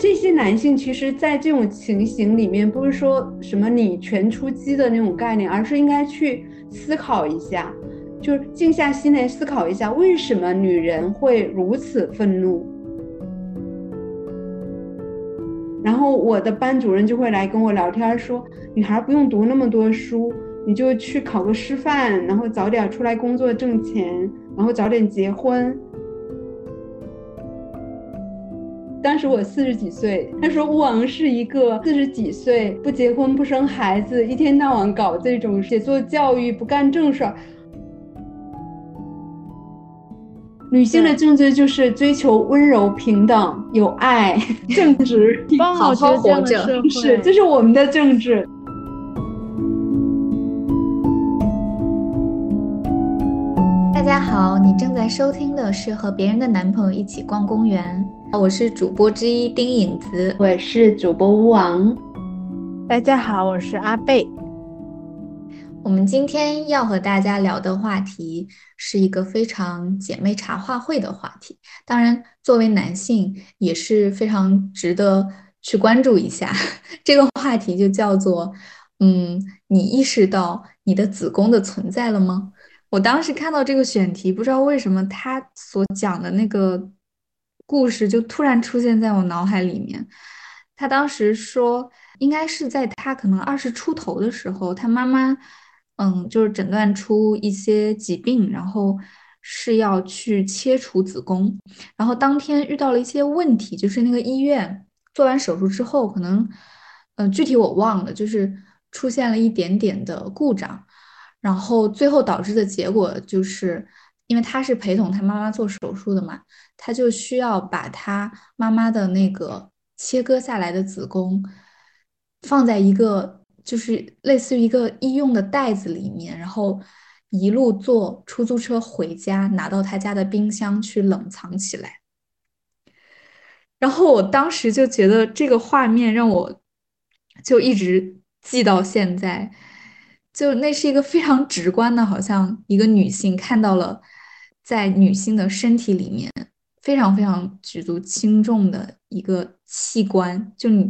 这些男性其实，在这种情形里面，不是说什么你全出击的那种概念，而是应该去思考一下，就是静下心来思考一下，为什么女人会如此愤怒。然后我的班主任就会来跟我聊天，说女孩不用读那么多书，你就去考个师范，然后早点出来工作挣钱，然后早点结婚。当时我四十几岁，他说乌昂是一个四十几岁不结婚不生孩子，一天到晚搞这种写作教育不干正事儿。女性的政治就是追求温柔、平等、有爱、正直，好好活着，是，这是我们的政治。大家好，你正在收听的是和别人的男朋友一起逛公园。我是主播之一丁影子，我是主播乌王。大家好，我是阿贝。我们今天要和大家聊的话题是一个非常姐妹茶话会的话题，当然作为男性也是非常值得去关注一下。这个话题就叫做，嗯，你意识到你的子宫的存在了吗？我当时看到这个选题，不知道为什么他所讲的那个。故事就突然出现在我脑海里面。他当时说，应该是在他可能二十出头的时候，他妈妈，嗯，就是诊断出一些疾病，然后是要去切除子宫。然后当天遇到了一些问题，就是那个医院做完手术之后，可能，嗯，具体我忘了，就是出现了一点点的故障，然后最后导致的结果就是。因为他是陪同他妈妈做手术的嘛，他就需要把他妈妈的那个切割下来的子宫放在一个就是类似于一个医用的袋子里面，然后一路坐出租车回家，拿到他家的冰箱去冷藏起来。然后我当时就觉得这个画面让我就一直记到现在，就那是一个非常直观的，好像一个女性看到了。在女性的身体里面，非常非常举足轻重的一个器官，就你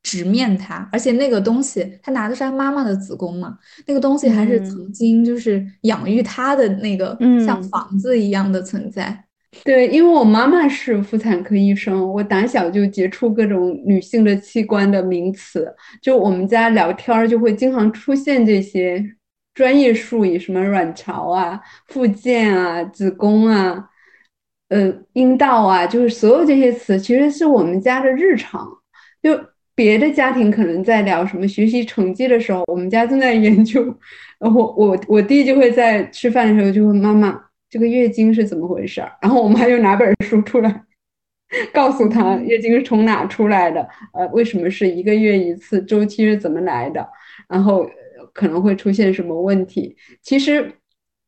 直面它，而且那个东西，他拿的是他妈妈的子宫嘛，那个东西还是曾经就是养育他的那个像房子一样的存在。对，因为我妈妈是妇产科医生，我打小就接触各种女性的器官的名词，就我们家聊天就会经常出现这些。专业术语什么卵巢啊、附件啊、子宫啊、呃阴道啊，就是所有这些词，其实是我们家的日常。就别的家庭可能在聊什么学习成绩的时候，我们家正在研究。然后我我弟就会在吃饭的时候就问妈妈这个月经是怎么回事儿，然后我妈就拿本书出来，告诉他月经是从哪出来的，呃，为什么是一个月一次，周期是怎么来的，然后。可能会出现什么问题？其实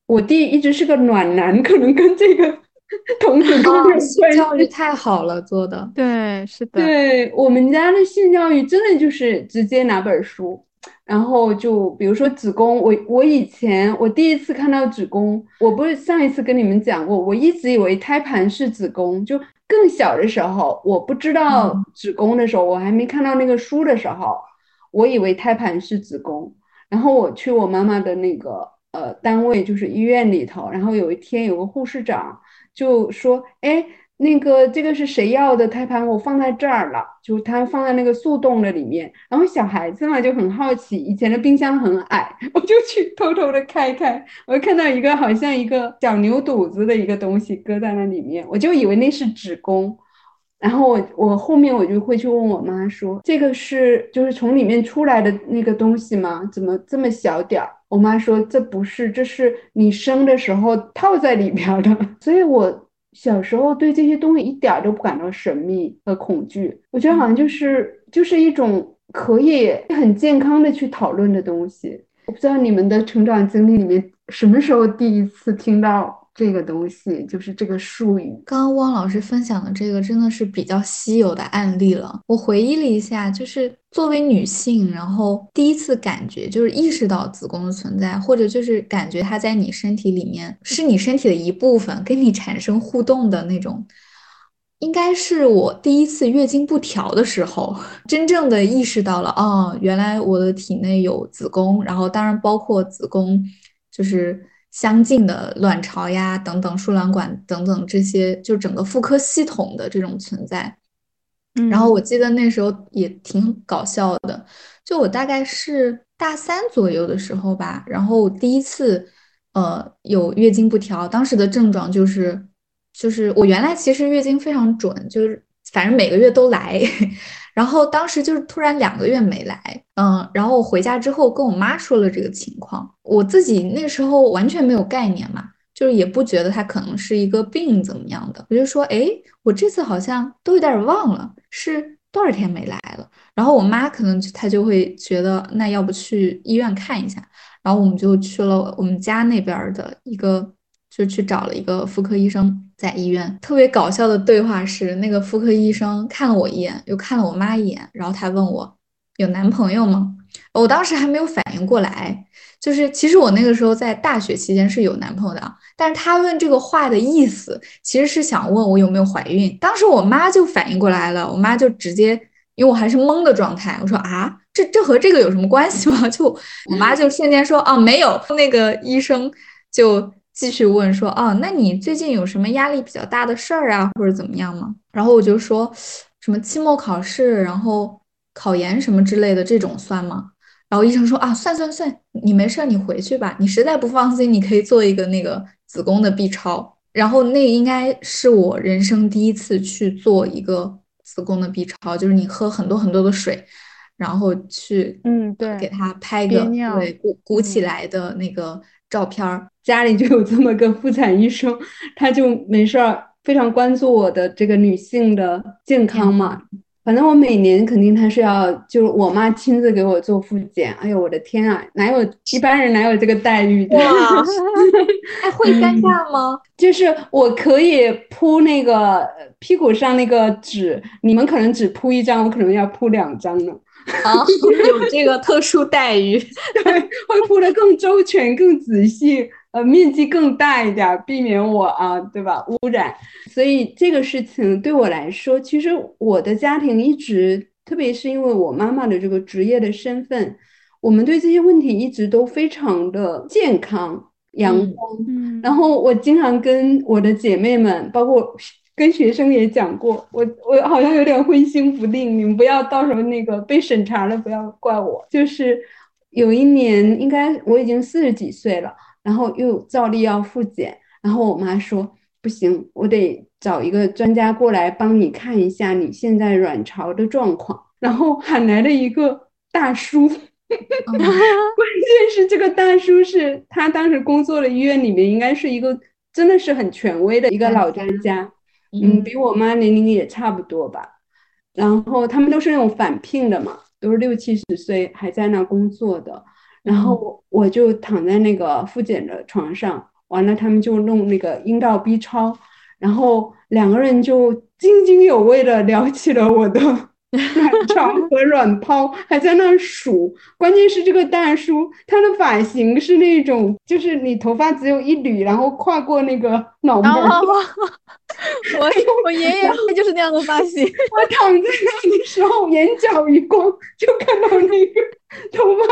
我弟一直是个暖男，可能跟这个 童子功有关系。教育太好了，做的对，是的。对我们家的性教育，真的就是直接拿本书，然后就比如说子宫，我我以前我第一次看到子宫，我不是上一次跟你们讲过，我一直以为胎盘是子宫，就更小的时候，我不知道子宫的时候，我还没看到那个书的时候，我以为胎盘是子宫。然后我去我妈妈的那个呃单位，就是医院里头。然后有一天有个护士长就说：“哎，那个这个是谁要的胎盘？我放在这儿了，就他放在那个速冻的里面。”然后小孩子嘛就很好奇，以前的冰箱很矮，我就去偷偷的开开，我看到一个好像一个小牛肚子的一个东西搁在那里面，我就以为那是子宫。然后我我后面我就会去问我妈说，这个是就是从里面出来的那个东西吗？怎么这么小点儿？我妈说这不是，这是你生的时候套在里边的。所以我小时候对这些东西一点都不感到神秘和恐惧，我觉得好像就是就是一种可以很健康的去讨论的东西。我不知道你们的成长经历里面什么时候第一次听到。这个东西就是这个术语。刚刚汪老师分享的这个真的是比较稀有的案例了。我回忆了一下，就是作为女性，然后第一次感觉就是意识到子宫的存在，或者就是感觉它在你身体里面是你身体的一部分，跟你产生互动的那种应该是我第一次月经不调的时候，真正的意识到了，哦，原来我的体内有子宫，然后当然包括子宫，就是相近的卵巢呀等等，输卵管等等这些，就整个妇科系统的这种存在。嗯然后我记得那时候也挺搞笑的，就我大概是大三左右的时候吧，然后第一次呃有月经不调，当时的症状就是。就是我原来其实月经非常准，就是反正每个月都来，然后当时就是突然两个月没来，嗯，然后我回家之后跟我妈说了这个情况，我自己那时候完全没有概念嘛，就是也不觉得它可能是一个病怎么样的，我就说，哎，我这次好像都有点忘了是多少天没来了，然后我妈可能她就会觉得那要不去医院看一下，然后我们就去了我们家那边的一个。就去找了一个妇科医生，在医院特别搞笑的对话是，那个妇科医生看了我一眼，又看了我妈一眼，然后他问我有男朋友吗？我当时还没有反应过来，就是其实我那个时候在大学期间是有男朋友的，但是他问这个话的意思其实是想问我有没有怀孕。当时我妈就反应过来了，我妈就直接因为我还是懵的状态，我说啊，这这和这个有什么关系吗？就我妈就瞬间说啊没有，那个医生就。继续问说哦，那你最近有什么压力比较大的事儿啊，或者怎么样吗？然后我就说什么期末考试，然后考研什么之类的，这种算吗？然后医生说啊，算算算，你没事儿，你回去吧。你实在不放心，你可以做一个那个子宫的 B 超。然后那应该是我人生第一次去做一个子宫的 B 超，就是你喝很多很多的水，然后去嗯对，给他拍个对鼓鼓起来的那个照片儿。家里就有这么个妇产医生，他就没事儿，非常关注我的这个女性的健康嘛。反正我每年肯定他是要，就是我妈亲自给我做复检。哎呦，我的天啊，哪有一般人哪有这个待遇？哇，还 会尴尬吗？就是我可以铺那个屁股上那个纸，你们可能只铺一张，我可能要铺两张呢。啊，有这个特殊待遇，对，会铺的更周全、更仔细。呃，面积更大一点，避免我啊，对吧？污染。所以这个事情对我来说，其实我的家庭一直，特别是因为我妈妈的这个职业的身份，我们对这些问题一直都非常的健康、阳光。嗯。然后我经常跟我的姐妹们，包括跟学生也讲过，我我好像有点灰心不定，你们不要到时候那个被审查了，不要怪我。就是有一年，应该我已经四十几岁了。然后又照例要复检，然后我妈说不行，我得找一个专家过来帮你看一下你现在卵巢的状况。然后喊来了一个大叔，关键是这个大叔是他当时工作的医院里面应该是一个真的是很权威的一个老专家，嗯，比我妈年龄也差不多吧。然后他们都是那种返聘的嘛，都是六七十岁还在那工作的。然后我就躺在那个复检的床上，完了他们就弄那个阴道 B 超，然后两个人就津津有味的聊起了我的 卵巢 和软泡，还在那数。关键是这个大叔他的发型是那种，就是你头发只有一缕，然后跨过那个脑门。我我爷爷就是那样的发型。我躺在那里的时候，眼角余光就看到那个头发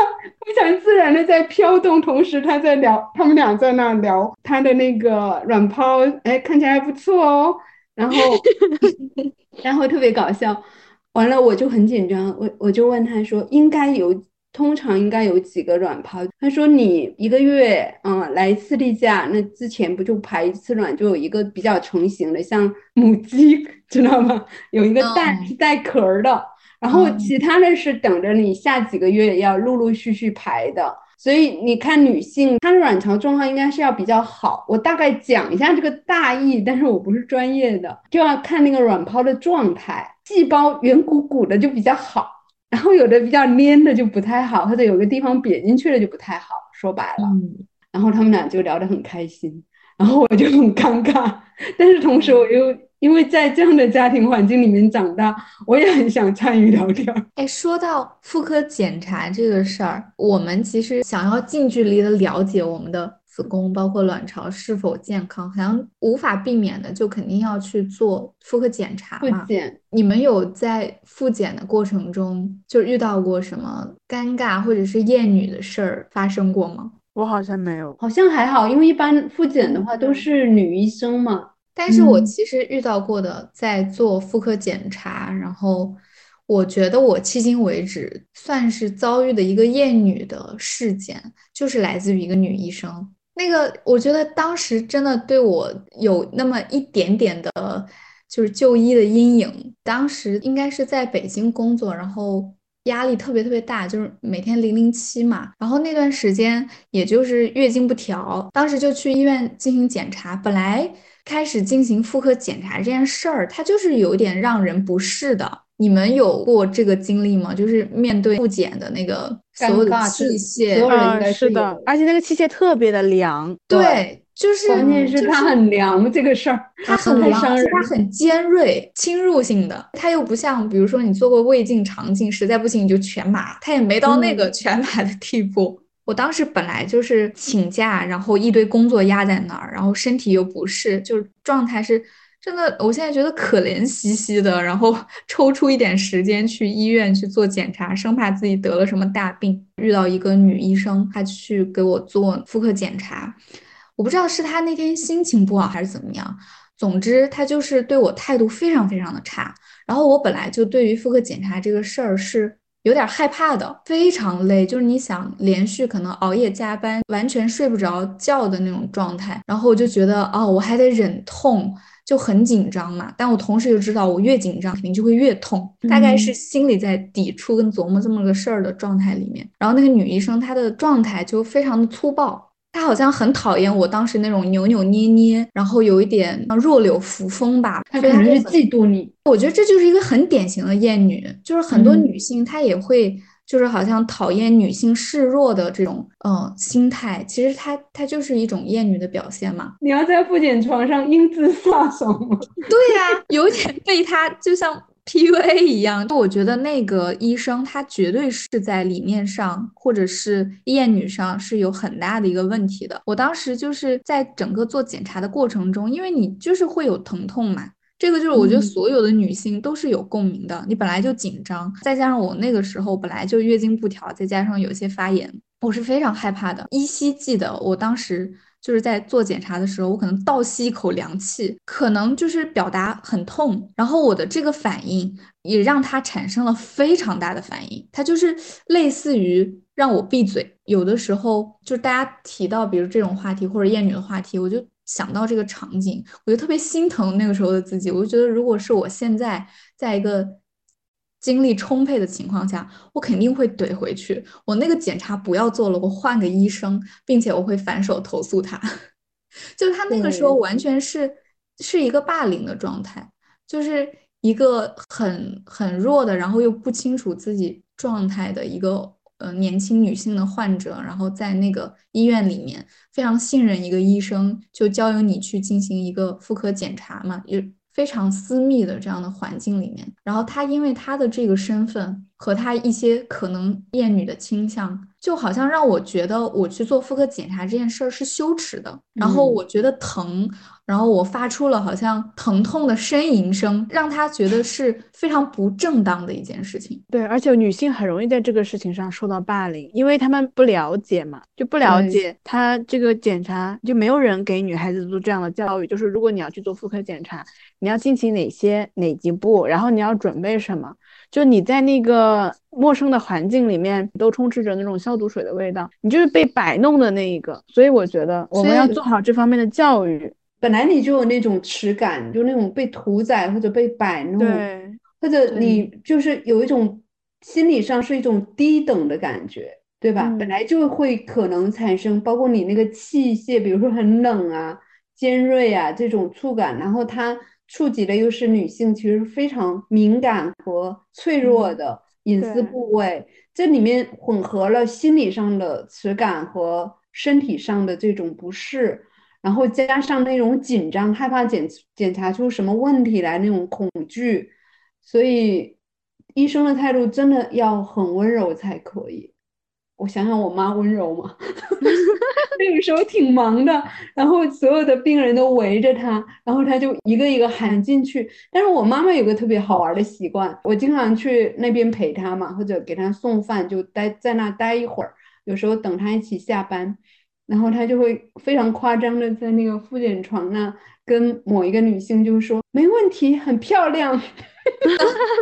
非常自然的在飘动，同时他在聊，他们俩在那聊他的那个软泡，哎，看起来还不错哦。然后，然后特别搞笑。完了，我就很紧张，我我就问他说，应该有。通常应该有几个卵泡？他说你一个月嗯来一次例假，那之前不就排一次卵，就有一个比较成型的，像母鸡，知道吗？有一个蛋是带壳的，然后其他的是等着你下几个月要陆陆续续排的。所以你看女性她的卵巢状况应该是要比较好。我大概讲一下这个大意，但是我不是专业的，就要看那个卵泡的状态，细胞圆鼓鼓的就比较好。然后有的比较粘的就不太好，或者有个地方瘪进去了就不太好。说白了，然后他们俩就聊得很开心，然后我就很尴尬。但是同时我又因为在这样的家庭环境里面长大，我也很想参与聊天。哎，说到妇科检查这个事儿，我们其实想要近距离的了解我们的子宫包括卵巢是否健康，好像无法避免的就肯定要去做妇科检查复嘛。检。你们有在复检的过程中就遇到过什么尴尬或者是厌女的事儿发生过吗？我好像没有。好像还好，因为一般复检的话都是女医生嘛。但是我嗯其实遇到过的，在做妇科检查，然后我觉得我迄今为止算是遭遇的一个厌女的事件，就是来自于一个女医生。那个我觉得当时真的对我有那么一点点的，就是就医的阴影。当时应该是在北京工作，然后压力特别特别大，就是每天零零七嘛。然后那段时间也就是月经不调，当时就去医院进行检查。本来开始进行妇科检查这件事儿，它就是有点让人不适的。你们有过这个经历吗？就是面对复检的那个所有的器械所有械，人应该啊，是是的，而且那个器械特别的凉。对，就是关键是它很凉这个事儿，它很凉，而且它很尖锐、侵入性的，它又不像，比如说你做过胃镜、肠镜，实在不行你就全麻，它也没到那个嗯全麻的地步。我当时本来就是请假，然后一堆工作压在那儿，然后身体又不适，就是状态是真的，我现在觉得可怜兮兮的，然后 抽出一点时间去医院去做检查，生怕自己得了什么大病。遇到一个女医生，她去给我做妇科检查，我不知道是她那天心情不好还是怎么样，总之她就是对我态度非常非常的差。然后我本来就对于妇科检查这个事儿是有点害怕的，非常累，就是你想连续可能熬夜加班，完全睡不着觉的那种状态。然后我就觉得，哦，我还得忍痛，就很紧张嘛。但我同时又知道，我越紧张肯定就会越痛，大概是嗯心里在抵触跟琢磨这么个事儿的状态里面。然后那个女医生她的状态就非常的粗暴。她好像很讨厌我当时那种扭扭捏捏，然后有一点弱柳扶风吧。他可能是嫉妒你。我觉得这就是一个很典型的厌女，就是很多嗯女性她也会，就是好像讨厌女性示弱的这种嗯心态，其实她她就是一种厌女的表现嘛。你要在妇检床上英姿飒爽吗？对呀、有点被她就像 PUA 一样。我觉得那个医生他绝对是在理念上或者是厌女上是有很大的一个问题的。我当时就是在整个做检查的过程中，因为你就是会有疼痛嘛。这个就是我觉得嗯所有的女性都是有共鸣的。你本来就紧张，再加上我那个时候本来就月经不调，再加上有些发炎，我是非常害怕的。依稀记得我当时就是在做检查的时候，我可能倒吸一口凉气，可能就是表达很痛，然后我的这个反应也让他产生了非常大的反应，他就是类似于让我闭嘴。有的时候就大家提到比如这种话题或者厌女的话题，我就想到这个场景，我就特别心疼那个时候的自己。我就觉得，如果是我现在在一个精力充沛的情况下，我肯定会怼回去。我那个检查不要做了，我换个医生，并且我会反手投诉他。就他那个时候完全是是一个霸凌的状态，就是一个很很弱的，然后又不清楚自己状态的一个呃年轻女性的患者，然后在那个医院里面非常信任一个医生，就交由你去进行一个妇科检查嘛，也非常私密的这样的环境里面，然后他因为他的这个身份和他一些可能厌女的倾向，就好像让我觉得我去做妇科检查这件事儿是羞耻的，然后嗯。我觉得疼，然后我发出了好像疼痛的呻吟声，让他觉得是非常不正当的一件事情。对，而且女性很容易在这个事情上受到霸凌，因为他们不了解嘛，就不了解他这个检查，就没有人给女孩子做这样的教育，就是如果你要去做妇科检查，你要进行哪些哪几步，然后你要准备什么，就你在那个陌生的环境里面都充斥着那种消毒水的味道，你就是被摆弄的那一个，所以我觉得我们要做好这方面的教育。本来你就有那种耻感，就那种被屠宰或者被摆弄，或者你就是有一种心理上是一种低等的感觉，对吧？本嗯来就会可能产生，包括你那个器械，比如说很冷啊、尖锐啊这种触感，然后它触及的又是女性其实非常敏感和脆弱嗯的隐私部位，这里面混合了心理上的耻感和身体上的这种不适。然后加上那种紧张，害怕检检查出什么问题来那种恐惧，所以医生的态度真的要很温柔才可以。我想想我妈温柔吗，那个时候挺忙的，然后所有的病人都围着她，然后她就一个一个喊进去。但是我妈妈有个特别好玩的习惯，我经常去那边陪她嘛，或者给她送饭，就待在那待一会儿。有时候等她一起下班，然后他就会非常夸张的在那个复检床那跟某一个女性就说：“没问题，很漂亮。”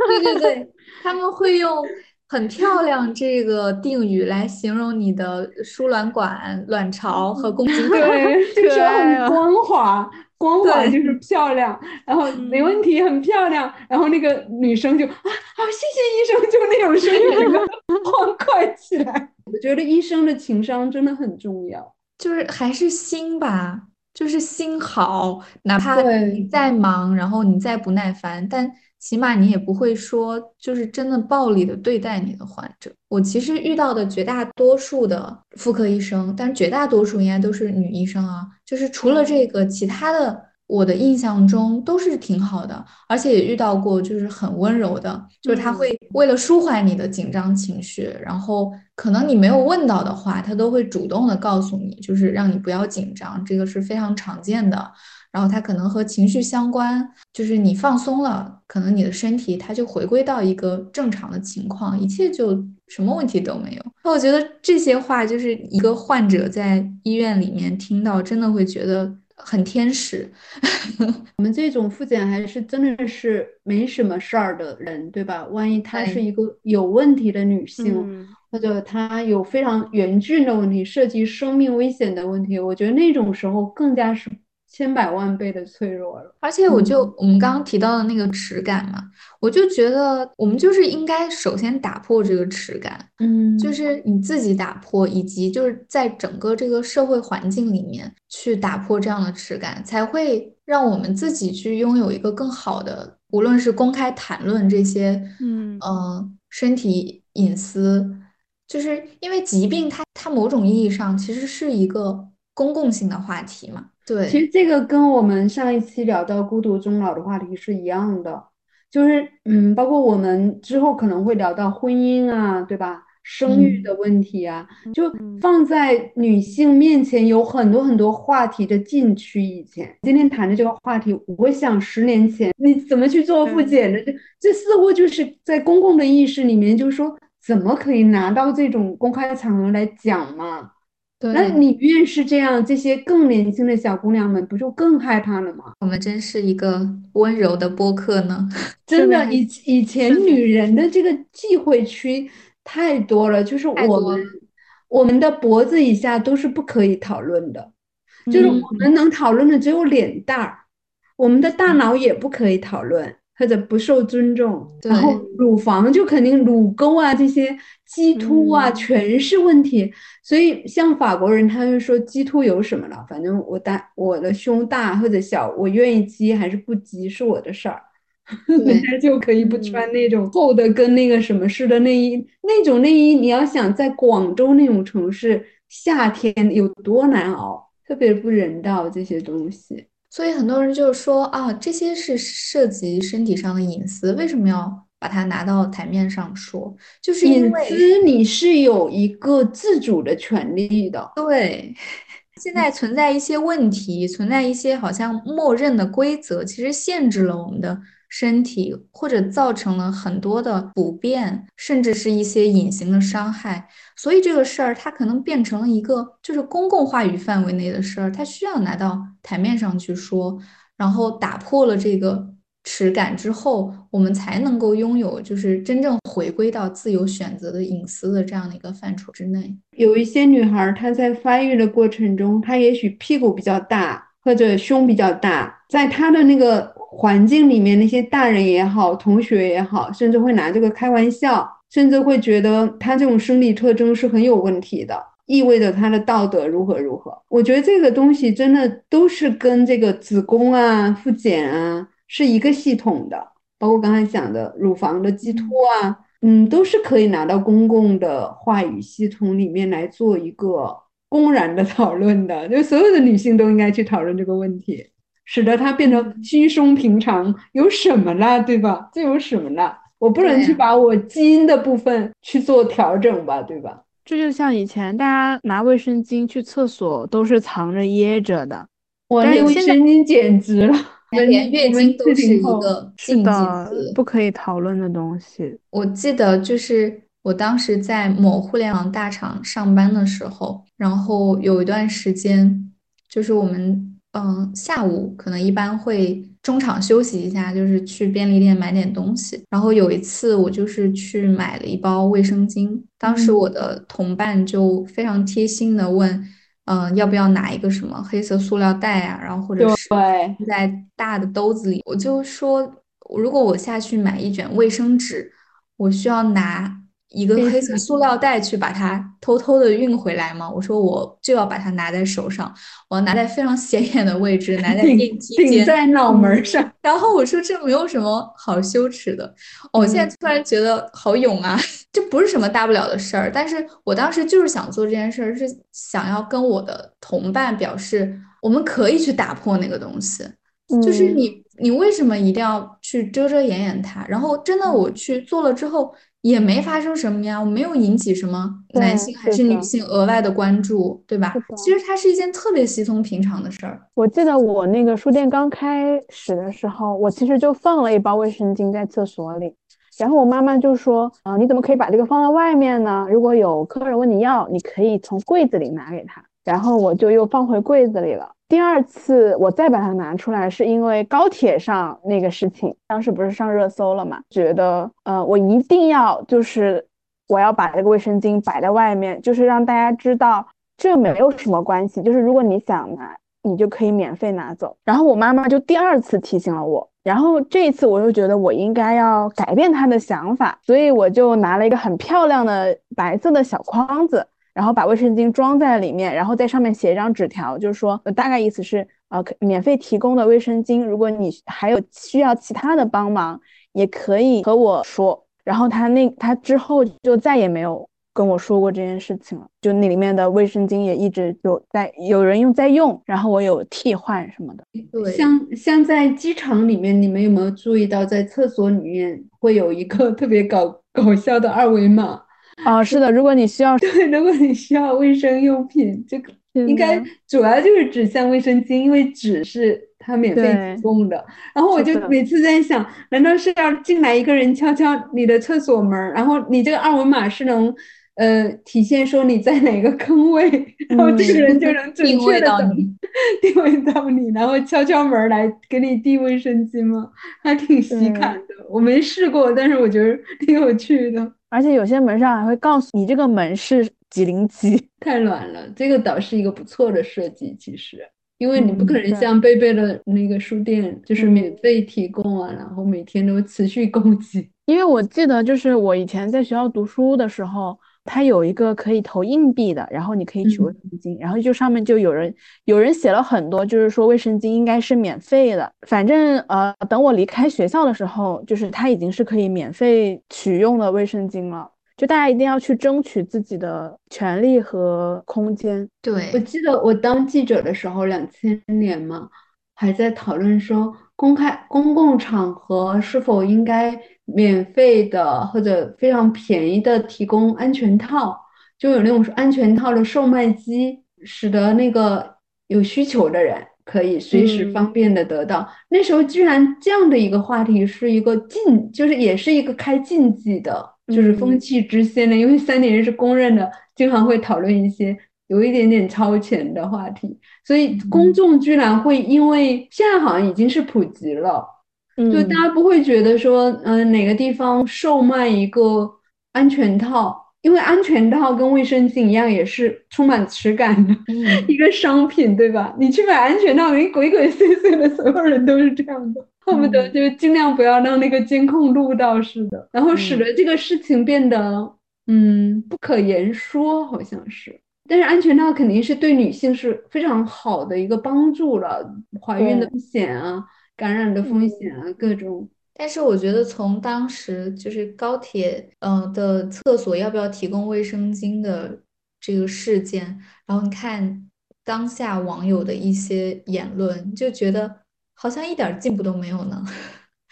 对对对，他们会用“很漂亮”这个定语来形容你的输卵管、卵巢和宫颈。对，就是很光滑，光滑就是漂亮。然后没问题，很漂亮。然后那个女生就啊，好，谢谢医生，就那种声音 欢快起来。我觉得医生的情商真的很重要，就是还是心吧，就是心好，哪怕你再忙，然后你再不耐烦，但。起码你也不会说，就是真的暴力的对待你的患者。我其实遇到的绝大多数的妇科医生，但绝大多数应该都是女医生啊。就是除了这个，其他的我的印象中都是挺好的，而且也遇到过就是很温柔的，就是他会为了舒缓你的紧张情绪，然后可能你没有问到的话，他都会主动的告诉你，就是让你不要紧张，这个是非常常见的。然后它可能和情绪相关，就是你放松了，可能你的身体它就回归到一个正常的情况，一切就什么问题都没有。那我觉得这些话就是一个患者在医院里面听到，真的会觉得很天使。我们这种复检还是真的是没什么事儿的人，对吧？万一她是一个有问题的女性，或者她有非常严峻的问题，涉及生命危险的问题，我觉得那种时候更加是。千百万倍的脆弱了，而且我就我们刚刚提到的那个耻感嘛，我就觉得我们就是应该首先打破这个耻感，嗯，就。是你自己打破，以及就是在整个这个社会环境里面去打破这样的耻感，才会让我们自己去拥有一个更好的，无论是公开谈论这些，嗯。呃，身体隐私，就是因为疾病它它某种意义上其实是一个公共性的话题嘛。对，其实这个跟我们上一期聊到孤独终老的话题是一样的，就是嗯，包括我们之后可能会聊到婚姻啊，对吧？生育的问题啊，就放在女性面前有很多很多话题的禁区。以前今天谈的这个话题，我想十年前你怎么去做复检的？这这似乎就是在公共的意识里面，就是说怎么可以拿到这种公开场合来讲嘛？那你越是这样，这些更年轻的小姑娘们不就更害怕了吗？我们真是一个温柔的播客呢。真的，以以前女人的这个忌讳区太多了，就是我们我们的脖子以下都是不可以讨论的，就是我们能讨论的只有脸蛋儿，我们的大脑也不可以讨论。或者不受尊重，然后乳房就肯定乳沟啊这些鸡突啊全是问题，所以像法国人他就说鸡突有什么了，反正我大我的胸大或者小，我愿意鸡还是不鸡是我的事儿，人家就可以不穿那种厚的跟那个什么似的内衣，那种内衣你要想在广州那种城市夏天有多难熬，特别不人道这些东西。所以很多人就是说啊，这些是涉及身体上的隐私，为什么要把它拿到台面上说？就是隐私，你是有一个自主的权利的。对，现在存在一些问题，存在一些好像默认的规则，其实限制了我们的。身体或者造成了很多的不便，甚至是一些隐形的伤害，所以这个事儿它可能变成了一个就是公共话语范围内的事儿，它需要拿到台面上去说，然后打破了这个耻感之后，我们才能够拥有就是真正回归到自由选择的隐私的这样的一个范畴之内。有一些女孩她在发育的过程中，她也许屁股比较大或者胸比较大，在她的那个。环境里面那些大人也好，同学也好，甚至会拿这个开玩笑，甚至会觉得他这种生理特征是很有问题的，意味着他的道德如何如何。我觉得这个东西真的都是跟这个子宫啊、复检啊是一个系统的，包括刚才讲的乳房的激突啊，嗯，都是可以拿到公共的话语系统里面来做一个公然的讨论的，就所有的女性都应该去讨论这个问题。使得它变得稀松平常，有什么了，对吧？这有什么了？我不能去把我基因的部分去做调整吧，对吧？这就像以前大家拿卫生巾去厕所都是藏着掖着的，我那卫生巾简直了，连月经都是一个禁忌的词，不可以讨论的东西。我记得就是我当时在某互联网大厂上班的时候，然后有一段时间，就是我们嗯下午可能一般会中场休息一下，就是去便利店买点东西。然后有一次我就是去买了一包卫生巾，当时我的同伴就非常贴心的问。嗯，要不要拿一个什么黑色塑料袋啊？然后或者是在大的兜子里，我就说，如果我下去买一卷卫生纸，我需要拿。一个黑色塑料袋去把它偷偷的运回来吗？我说我就要把它拿在手上，我要拿在非常显眼的位置，拿在电梯间，顶在脑门上。然后我说这没有什么好羞耻的。我现在突然觉得好勇啊，这不是什么大不了的事儿。但是我当时就是想做这件事儿，是想要跟我的同伴表示，我们可以去打破那个东西。就是你，你为什么一定要去遮遮掩掩它？然后真的我去做了之后。也没发生什么呀，我没有引起什么男性还是女性额外的关注，对吧？其实它是一件特别稀松平常的事儿。我记得我那个书店刚开始的时候，我其实就放了一包卫生巾在厕所里，然后我妈妈就说：“啊，你怎么可以把这个放在外面呢？如果有客人问你要，你可以从柜子里拿给他。”然后我就又放回柜子里了。第二次我再把它拿出来，是因为高铁上那个事情，当时不是上热搜了嘛？觉得，呃，我一定要就是我要把这个卫生巾摆在外面，就是让大家知道这没有什么关系，就是如果你想拿，你就可以免费拿走。然后我妈妈就第二次提醒了我，然后这一次我又觉得我应该要改变她的想法，所以我就拿了一个很漂亮的白色的小筐子。然后把卫生巾装在里面，然后在上面写一张纸条，就是说，大概意思是，呃，免费提供的卫生巾，如果你还有需要其他的帮忙，也可以和我说。然后他那他之后就再也没有跟我说过这件事情了，就那里面的卫生巾也一直就在有人用在用，然后我有替换什么的。对，像像在机场里面，你们有没有注意到，在厕所里面会有一个特别搞搞笑的二维码？啊，是的，如果你需要，对，如果你需要卫生用品，这个应该主要就是指向卫生巾，因为纸是它免费提供的。然后我就每次在想，难道是要进来一个人敲敲你的厕所门，然后你这个二维码是能呃体现说你在哪个坑位，然后这个人就能准确的 定位到你，然后敲敲门来给你递卫生巾吗？还挺喜感的，我没试过，但是我觉得挺有趣的。而且有些门上还会告诉你这个门是几零几，太暖了。这个倒是一个不错的设计，其实，因为你不可能像贝贝的那个书店，就是免费提供啊，然后每天都持续 供给。因为我记得，就是我以前在学校读书的时候。它有一个可以投硬币的，然后你可以取卫生巾，然后就上面就有人有人写了很多，就是说卫生巾应该是免费的。反正呃，等我离开学校的时候，就是它已经是可以免费取用的卫生巾了。就大家一定要去争取自己的权利和空间。对，我记得我当记者的时候，两千年嘛，还在讨论说公开公共场合是否应该。免费的或者非常便宜的提供安全套，就有那种安全套的售卖机，使得那个有需求的人可以随时方便的得到。那时候居然这样的一个话题是一个禁，就是也是一个开禁忌的，就是风气之先的。因为三年是公认的，经常会讨论一些有一点点超前的话题，所以公众居然会因为现在好像已经是普及了。就大家不会觉得说，嗯，哪个地方售卖一个安全套，因为安全套跟卫生巾一样，也是充满耻感的 一个商品，对吧？你去买安全套，你鬼鬼祟祟的，所有人都是这样的，恨不得就尽量不要让那个监控录到似的，然后使得这个事情变得，嗯，不可言说，好像是。但是安全套肯定是对女性是非常好的一个帮助了，怀孕的风险啊。感染的风险啊，各种。但是我觉得从当时就是高铁，呃的厕所要不要提供卫生巾的这个事件，然后你看当下网友的一些言论，就觉得好像一点进步都没有呢。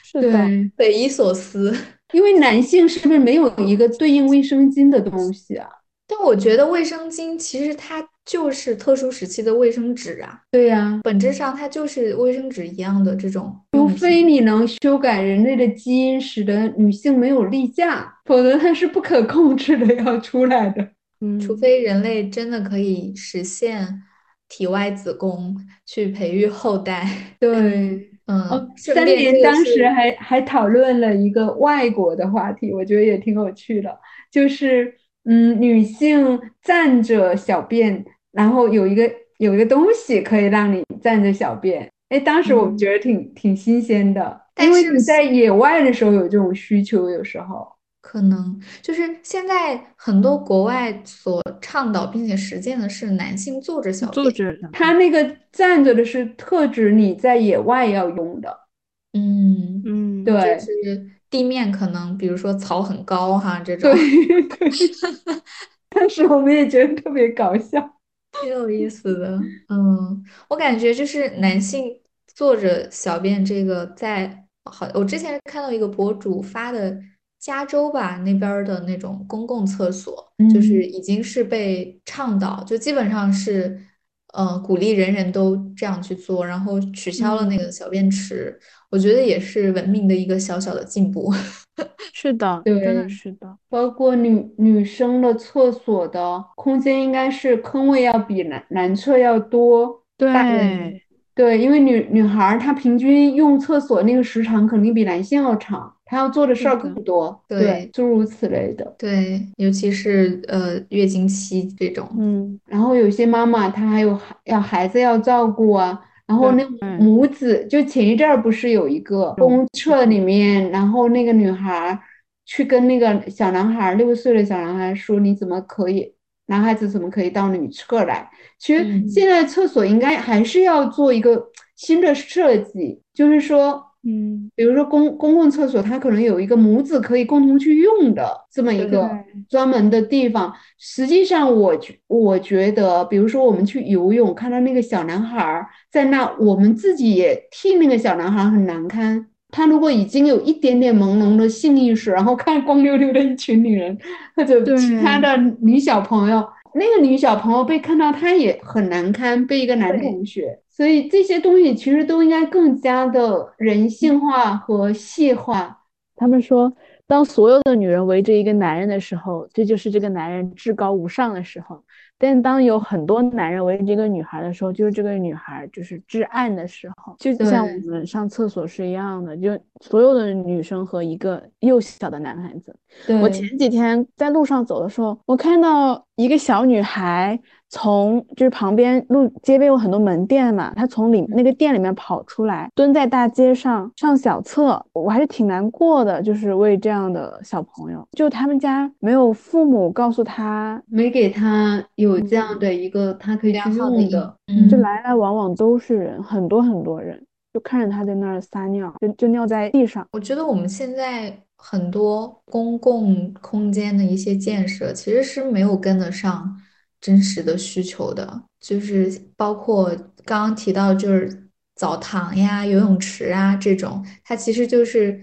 是的，匪夷所思。因为男性是不是没有一个对应卫生巾的东西啊？我觉得卫生巾其实它就是特殊时期的卫生纸啊，对呀，本质上它就是卫生纸一样的这种除。非你能修改人类的基因，使得女性没有例假，否则它是不可控制的要出来的。嗯，除非人类真的可以实现体外子宫去培育后代，对，嗯，三联当时还还讨论了一个外国的话题，我觉得也挺有趣的，就是嗯，女性站着小便，然后有一个有一个东西可以让你站着小便。哎，当时我们嗯觉得挺挺新鲜的，但是因为你在野外的时候有这种需求，有时候。可能就是现在很多国外所倡导并且实践的是男性坐着小便，坐着的，他那个站着的是特指你在野外要用的，嗯，嗯，对就是地面可能比如说草很高哈这种，对对。当时我们也觉得特别搞笑。挺有意思的。嗯，我感觉就是男性坐着小便这个在好，我之前看到一个博主发的加州吧那边儿的那种公共厕所，就是嗯已经是被倡导，就基本上是呃鼓励人人都这样去做，然后取消了那个小便池，我觉得也是文明的一个小小的进步。是的，真对的是的，包括女女生的厕所的空间应该是坑位要比男男厕要多。对，对，因为女女孩儿她平均用厕所那个时长肯定比男性要长，她要做的事儿更多。对对，诸如此类的。对，尤其是呃月经期这种，嗯，然后有些妈妈她还有要孩子要照顾啊，然后那母子就前一阵儿不是有一个公厕里面，然后那个女孩儿去跟那个小男孩儿六岁的小男孩说你怎么可以，男孩子怎么可以到女厕来？其实嗯现在厕所应该还是要做一个新的设计，就是说。嗯，比如说公公共厕所，它可能有一个母子可以共同去用的这么一对个专门的地方。实际上我觉我觉得，比如说我们去游泳，看到那个小男孩儿在那，我们自己也替那个小男孩儿很难堪。他如果已经有一点点朦胧的性意识，然后看光溜溜的一群女人或者其他的女小朋友，那个女小朋友被看到，她也很难堪，被一个男同学。所以这些东西其实都应该更加的人性化和细化。他们说，当所有的女人围着一个男人的时候，这就是这个男人至高无上的时候；但当有很多男人围着一个女孩的时候，就是这个女孩就是至暗的时候。就像我们上厕所是一样的，就所有的女生和一个幼小的男孩子。我前几天在路上走的时候，我看到一个小女孩从就是旁边路街边有很多门店嘛，她从里那个店里面跑出来，蹲在大街上上小厕，我还是挺难过的，就是为这样的小朋友，就他们家没有父母告诉他，没给他有这样的一个他可以去用的，嗯就来来往往都是人，很多很多人，就看着他在那儿撒尿，就就尿在地上。我觉得我们现在很多公共空间的一些建设，其实是没有跟得上真实的需求的，就是包括刚刚提到，就是澡堂呀、游泳池啊这种，它其实就是，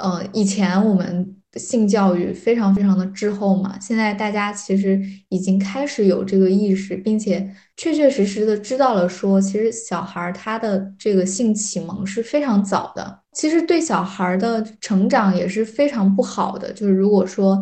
呃，以前我们性教育非常非常的滞后嘛，现在大家其实已经开始有这个意识，并且确确实实的知道了说，其实小孩他的这个性启蒙是非常早的，其实对小孩的成长也是非常不好的。就是如果说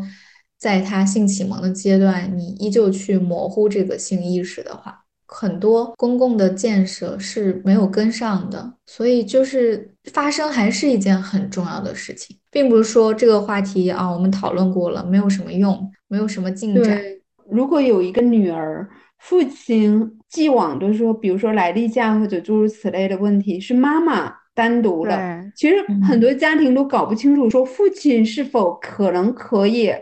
在他性启蒙的阶段，你依旧去模糊这个性意识的话，很多公共的建设是没有跟上的，所以就是发生还是一件很重要的事情，并不是说这个话题啊我们讨论过了没有什么用，没有什么进展。对，如果有一个女儿，父亲既往的说，比如说来例假或者诸如此类的问题，是妈妈单独的。其实嗯很多家庭都搞不清楚，说父亲是否可能可以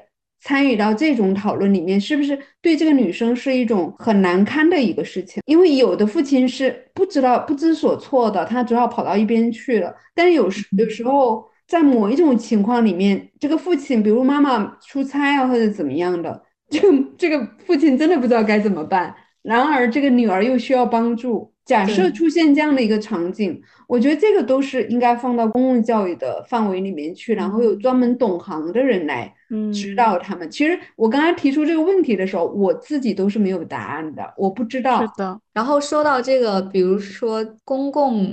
参与到这种讨论里面，是不是对这个女生是一种很难堪的一个事情？因为有的父亲是不知道、不知所措的，他只好跑到一边去了。但是有时有时候在某一种情况里面，这个父亲，比如妈妈出差啊或者怎么样的，就 这个父亲真的不知道该怎么办。然而这个女儿又需要帮助，假设出现这样的一个场景，我觉得这个都是应该放到公共教育的范围里面去，然后有专门懂行的人来指嗯，导他们。其实我刚才提出这个问题的时候，我自己都是没有答案的，我不知道。是的，然后说到这个，比如说公共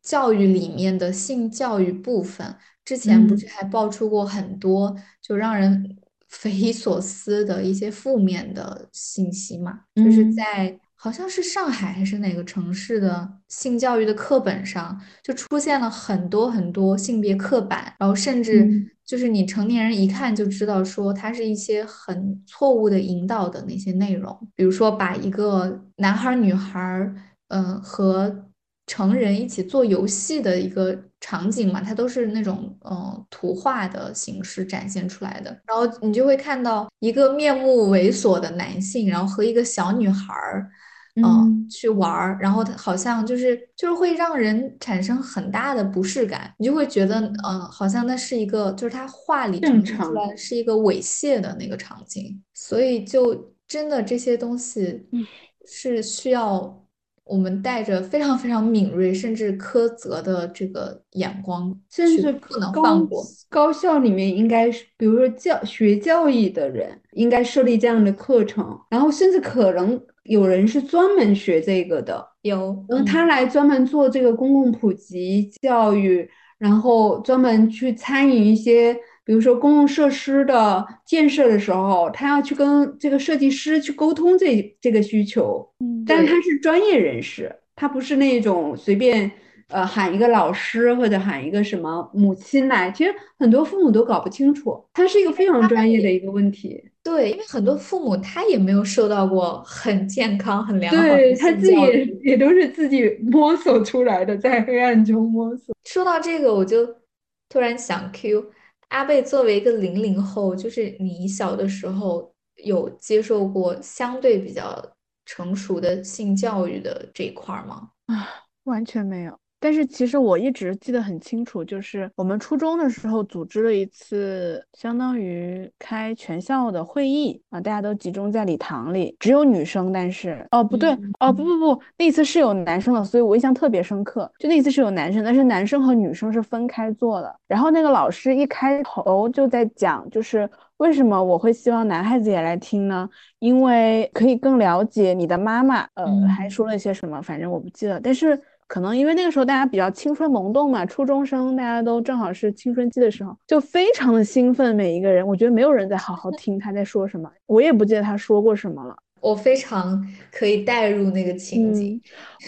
教育里面的性教育部分，之前不嗯是还爆出过很多就让人匪夷所思的一些负面的信息嘛？就是嗯在好像是上海还是哪个城市的性教育的课本上，就出现了很多很多性别刻板，然后甚至嗯就是你成年人一看就知道说它是一些很错误的引导的那些内容，比如说把一个男孩儿女孩儿，嗯、和成人一起做游戏的一个场景嘛，它都是那种嗯、呃图画的形式展现出来的，然后你就会看到一个面目猥琐的男性，然后和一个小女孩儿。嗯，嗯。去玩儿，然后他好像就是就是会让人产生很大的不适感，你就会觉得，嗯、好像那是一个，就是他画里正呈现出来是一个猥亵的那个场景，所以就真的这些东西嗯。是需要我们带着非常非常敏锐甚至苛责的这个眼光，甚至不能高放过。高校里面应该是，比如说教学教育的人应该设立这样的课程，然后甚至可能有人是专门学这个的，有，然后嗯他来专门做这个公共普及教育，然后专门去参与一些，比如说公共设施的建设的时候，他要去跟这个设计师去沟通这这个需求，嗯但是他是专业人士，他不是那种随便呃喊一个老师或者喊一个什么母亲来，其实很多父母都搞不清楚，他是一个非常专业的一个问题。对，因为很多父母他也没有受到过很健康、很良好的对，的他自己。也都是自己摸索出来的，在黑暗中摸索。说到这个，我就突然想 Q 阿贝，作为一个零零后，就是你小的时候有接受过相对比较成熟的性教育的这一块吗？啊，完全没有。但是其实我一直记得很清楚，就是我们初中的时候组织了一次相当于开全校的会议啊，大家都集中在礼堂里，只有女生，但是哦不对嗯哦不不不，那次是有男生的，所以我印象特别深刻。就那次是有男生，但是男生和女生是分开坐的。然后那个老师一开头就在讲，就是为什么我会希望男孩子也来听呢？因为可以更了解你的妈妈，呃，还嗯说了一些什么，反正我不记得。但是可能因为那个时候大家比较青春萌动嘛，初中生大家都正好是青春期的时候，就非常的兴奋，每一个人，我觉得没有人在好好听他在说什么，我也不记得他说过什么了。我非常可以带入那个情景。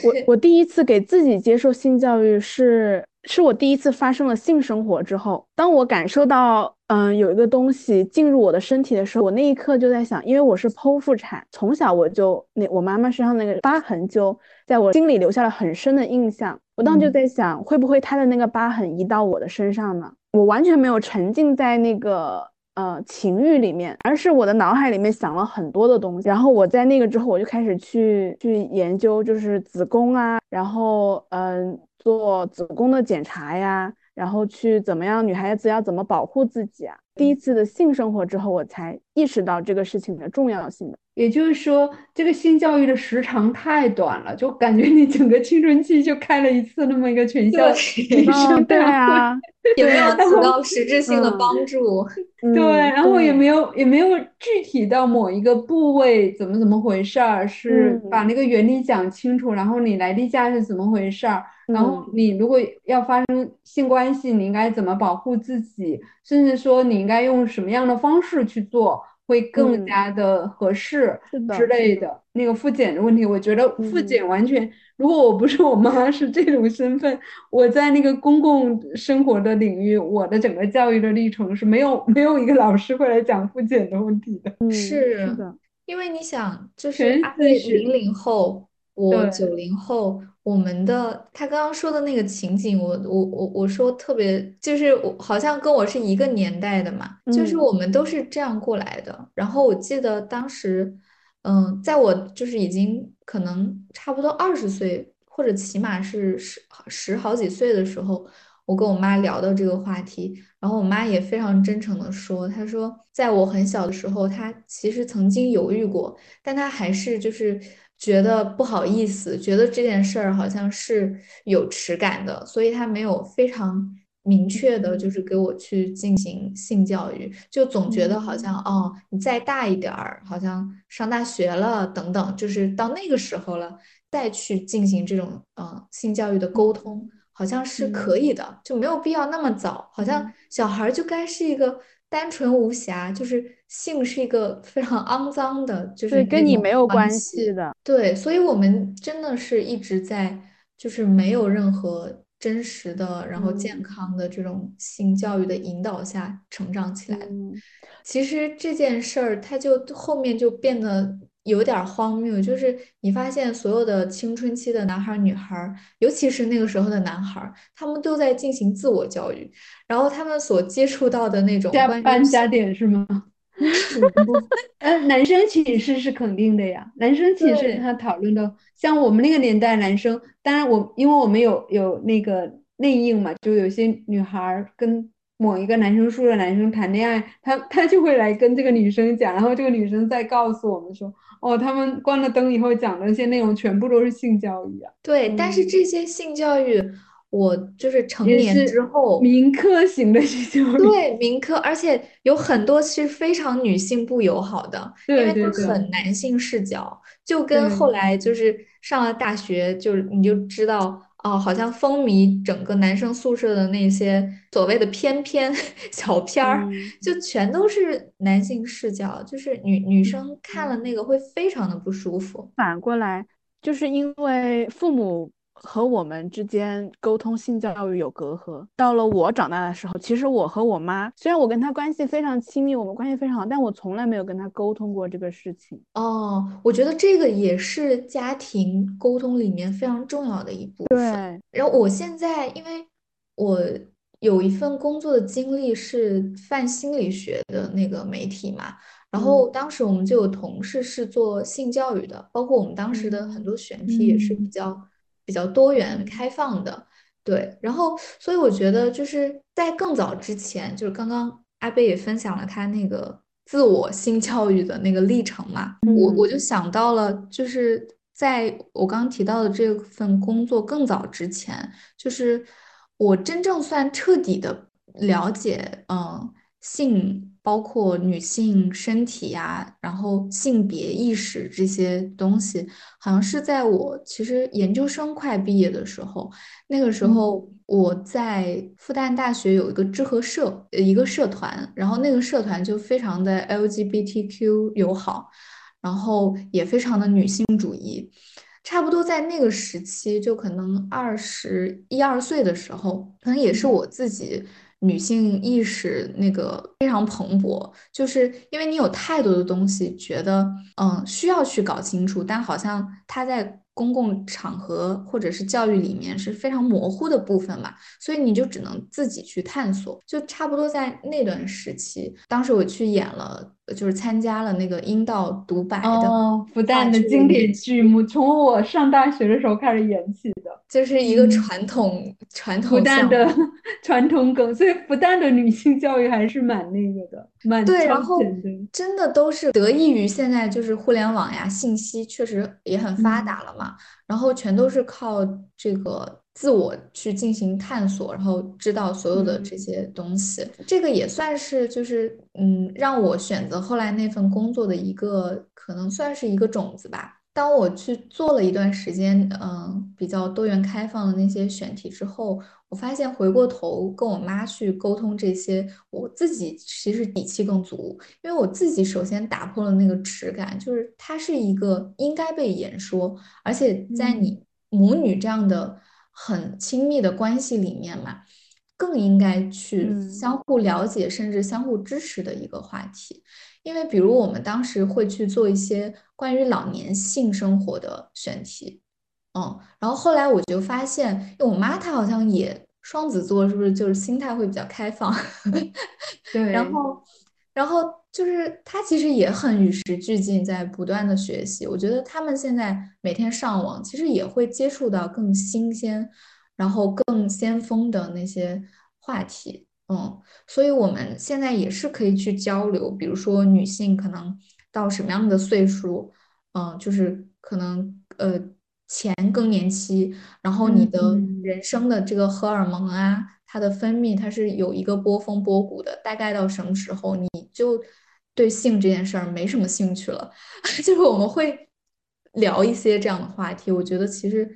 我我第一次给自己接受性教育是，是我第一次发生了性生活之后，当我感受到，嗯，有一个东西进入我的身体的时候，我那一刻就在想，因为我是剖腹产，从小我就那我妈妈身上那个疤痕就在我心里留下了很深的印象。我当时就嗯在想，会不会她的那个疤痕移到我的身上呢？我完全没有沉浸在那个。呃，情欲里面，而是我的脑海里面想了很多的东西，然后我在那个之后，我就开始去去研究，就是子宫啊，然后嗯、做子宫的检查呀，然后去怎么样，女孩子要怎么保护自己啊。第一次的性生活之后，我才意识到这个事情的重要性的。也就是说，这个性教育的时长太短了，就感觉你整个青春期就开了一次那么一个全校 对女生大会。啊，也没有然起到实质性的嗯帮助。嗯，对，然后也没有也没有具体到某一个部位怎么怎么回事儿，是把嗯那个原理讲清楚，然后你来例假是怎么回事儿，然后嗯。你如果要发生性关系，你应该怎么保护自己，甚至说你应该用什么样的方式去做，会更嗯。加的合适是的之类的。的。那个复检的问题，我觉得复嗯。检完全，如果我不是我妈是这种身份，我在那个公共生活的领域，我的整个教育的历程是没有没有一个老师会来讲复检的问题的。嗯是是的，因为你想，就是零零后，我对。九零后，我们的他刚刚说的那个情景，我我我我说特别，就是我好像跟我是一个年代的嘛，就是嗯我们都是这样过来的。然后我记得当时，嗯，在我就是已经可能差不多二十岁，或者起码是十十好几岁的时候，我跟我妈聊到这个话题，然后我妈也非常真诚的说，她说在我很小的时候，她其实曾经犹豫过，但她还是就是觉得不好意思，觉得这件事儿好像是有耻感的，所以他没有非常明确的，就是给我去进行性教育，就总觉得好像哦，你再大一点儿，好像上大学了等等，就是到那个时候了，再去进行这种呃性教育的沟通，好像是可以的，就没有必要那么早，好像小孩就该是一个。单纯无瑕，就是性是一个非常肮脏的，就是跟你没有关系的。对，所以我们真的是一直在，就是没有任何真实的，然后健康的这种性教育的引导下成长起来。其实这件事儿，它就后面就变得。有点荒谬，就是你发现所有的青春期的男孩女孩，尤其是那个时候的男孩，他们都在进行自我教育，然后他们所接触到的那种加班加点是吗？呃，男生寝室是肯定的呀，男生寝室他讨论的，像我们那个年代男生，当然我因为我们有有那个内应嘛，就有些女孩跟。某一个男生宿舍男生谈恋爱，他他就会来跟这个女生讲，然后这个女生再告诉我们说，哦，他们关了灯以后讲的那些内容全部都是性教育啊。对，但是这些性教育，我就是成年之后，民科型的性教育。对，民科，而且有很多是非常女性不友好的，因为它很男性视角，就跟后来就是上了大学，就是你就知道。哦，好像风靡整个男生宿舍的那些所谓的偏偏 小片儿，就全都是男性视角，就是女女生看了那个会非常的不舒服。反过来，就是因为父母。和我们之间沟通性教育有隔阂。到了我长大的时候，其实我和我妈虽然我跟她关系非常亲密，我们关系非常好，但我从来没有跟她沟通过这个事情。哦，我觉得这个也是家庭沟通里面非常重要的一部分。对。然后我现在，因为我有一份工作的经历是泛心理学的那个媒体嘛，然后当时我们就有同事是做性教育的，包括我们当时的很多选题也是比较。比较多元开放的，对，然后所以我觉得就是在更早之前，就是刚刚阿贝也分享了他那个自我性教育的那个历程嘛，我我就想到了，就是在我刚刚提到的这份工作更早之前，就是我真正算彻底的了解，嗯，性。包括女性身体呀，然后性别意识这些东西，好像是在我其实研究生快毕业的时候，那个时候我在复旦大学有一个知和社，一个社团，然后那个社团就非常的 LGBTQ 友好，然后也非常的女性主义，差不多在那个时期，就可能二十一二岁的时候，可能也是我自己。女性意识那个非常蓬勃，就是因为你有太多的东西，觉得嗯需要去搞清楚，但好像它在。公共场合或者是教育里面是非常模糊的部分嘛，所以你就只能自己去探索。就差不多在那段时期，当时我去演了，就是参加了那个阴道独白的复旦的经典剧目，从我上大学的时候开始演起的，就是一个传统传统复旦的 传统梗，所以复旦的女性教育还是蛮那个的，蛮对，然后真的都是得益于现在就是互联网呀，信息确实也很发达了嘛。然后全都是靠这个自我去进行探索，然后知道所有的这些东西，这个也算是就是嗯，让我选择后来那份工作的一个可能算是一个种子吧。当我去做了一段时间，嗯，比较多元开放的那些选题之后，我发现回过头跟我妈去沟通这些，我自己其实底气更足，因为我自己首先打破了那个耻感，就是它是一个应该被言说，而且在你母女这样的很亲密的关系里面嘛，更应该去相互了解，甚至相互支持的一个话题。因为，比如我们当时会去做一些关于老年性生活的选题，嗯，然后后来我就发现，因为我妈她好像也双子座，是不是就是心态会比较开放？对，然后，然后就是她其实也很与时俱进，在不断的学习。我觉得他们现在每天上网，其实也会接触到更新鲜，然后更先锋的那些话题。嗯，所以我们现在也是可以去交流，比如说女性可能到什么样的岁数，嗯、就是可能呃前更年期，然后你的嗯人生的这个荷尔蒙啊，它的分泌它是有一个波峰波谷的，大概到什么时候你就对性这件事儿没什么兴趣了，就是我们会聊一些这样的话题。我觉得其实，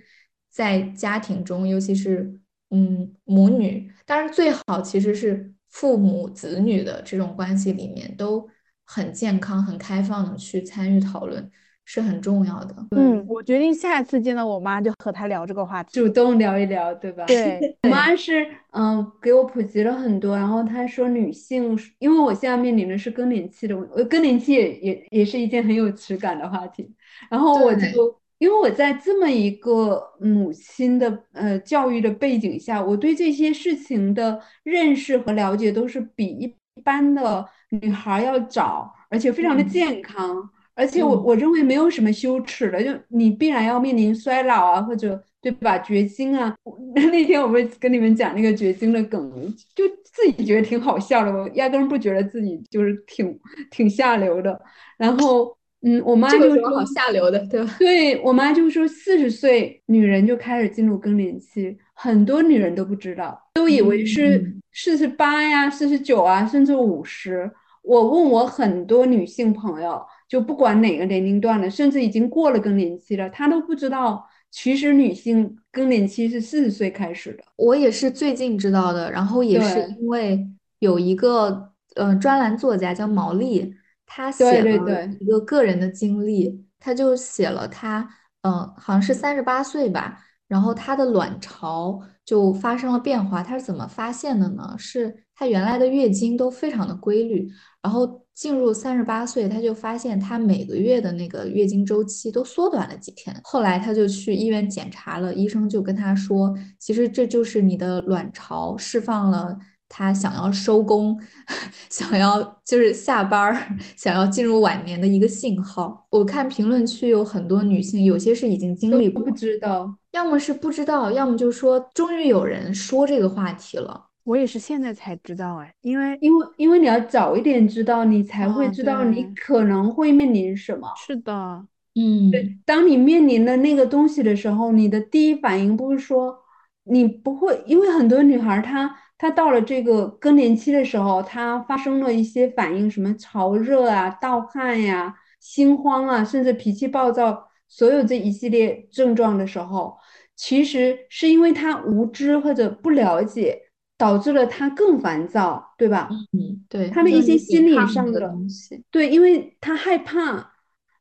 在家庭中，尤其是嗯母女，当然最好其实是父母子女的这种关系里面都很健康、很开放的去参与讨论，是很重要的。嗯，我决定下一次见到我妈就和她聊这个话题。主动聊一聊，对吧？对，我妈是嗯给我普及了很多，然后她说女性，因为我现在面临的是更年期的问，呃，更年期也也也是一件很有质感的话题，然后我就因为我在这么一个母亲的呃教育的背景下，我对这些事情的认识和了解都是比一般的女孩儿要早，而且非常的嗯健康。而且我嗯我认为没有什么羞耻的，就你必然要面临衰老啊，或者对吧，绝经啊。我 那天我不是跟你们讲那个绝经的梗，就自己觉得挺好笑的，我压根儿不觉得自己就是挺挺下流的。然后，嗯，我妈就说这个好下流的，对吧？对，我妈就说，四十岁女人就开始进入更年期，很多女人都不知道，都以为是嗯四十八呀、四十九啊，甚至五十。我问我很多女性朋友，就不管哪个年龄段的，甚至已经过了更年期了，她都不知道，其实女性更年期是四十岁开始的。我也是最近知道的，然后也是因为有一个呃专栏作家叫毛利，他写了一个个人的经历，他就写了他嗯、呃好像是三十八岁吧，然后他的卵巢就发生了变化，他是怎么发现的呢？是他原来的月经都非常的规律，然后进入三十八岁，他就发现他每个月的那个月经周期都缩短了几天。后来他就去医院检查了，医生就跟他说，其实这就是你的卵巢释放了。他想要收工，想要就是下班儿，想要进入晚年的一个信号。我看评论区有很多女性，有些是已经经历过都不，知道，要么是不知道，要么就说终于有人说这个话题了。我也是现在才知道哎，因为因为因为你要早一点知道，你才会哦知道你可能会面临什么。是的，嗯，对，当你面临的那个东西的时候，你的第一反应不是说你不会，因为很多女孩儿她她到了这个更年期的时候，他发生了一些反应，什么潮热啊、盗汗呀、心慌啊，甚至脾气暴躁，所有这一系列症状的时候，其实是因为他无知或者不了解，导致了他更烦躁，对吧？嗯，对，他的一些心理上的东西，对，因为他害怕，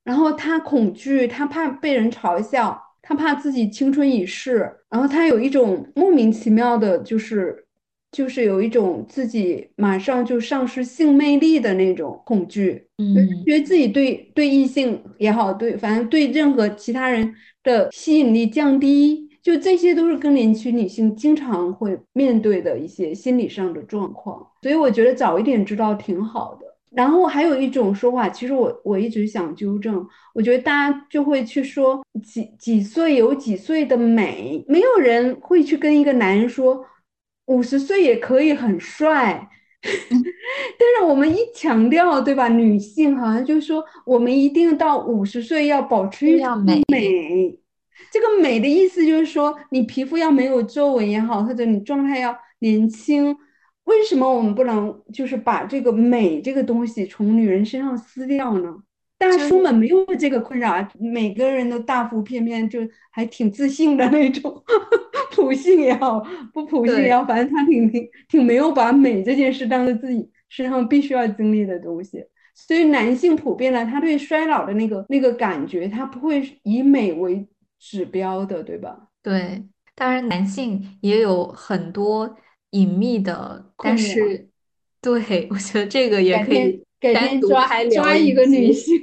然后他恐惧，他怕被人嘲笑，他怕自己青春已逝，然后他有一种莫名其妙的，就是就是有一种自己马上就丧失性魅力的那种恐惧，嗯觉得自己对对异性也好，对反正对任何其他人的吸引力降低。就这些都是更年期女性经常会面对的一些心理上的状况，所以我觉得早一点知道挺好的。然后还有一种说法，其实我我一直想纠正，我觉得大家就会去说几几岁有几岁的美，没有人会去跟一个男人说五十岁也可以很帅。但是我们一强调，对吧？女性好像就是说，我们一定到五十岁要保持一种美。这个美的意思就是说，你皮肤要没有皱纹也好，或者你状态要年轻。为什么我们不能就是把这个美这个东西从女人身上撕掉呢？大叔们没有这个困扰啊，每个人都大腹便便，就还挺自信的那种，普信也好，不普信也好，反正他挺挺挺没有把美这件事当做自己身上必须要经历的东西。所以男性普遍呢，他对衰老的那个那个感觉，他不会以美为指标的，对吧？对，当然男性也有很多隐秘的，但是对，我觉得这个也可以改单独天抓开聊一抓一个女性，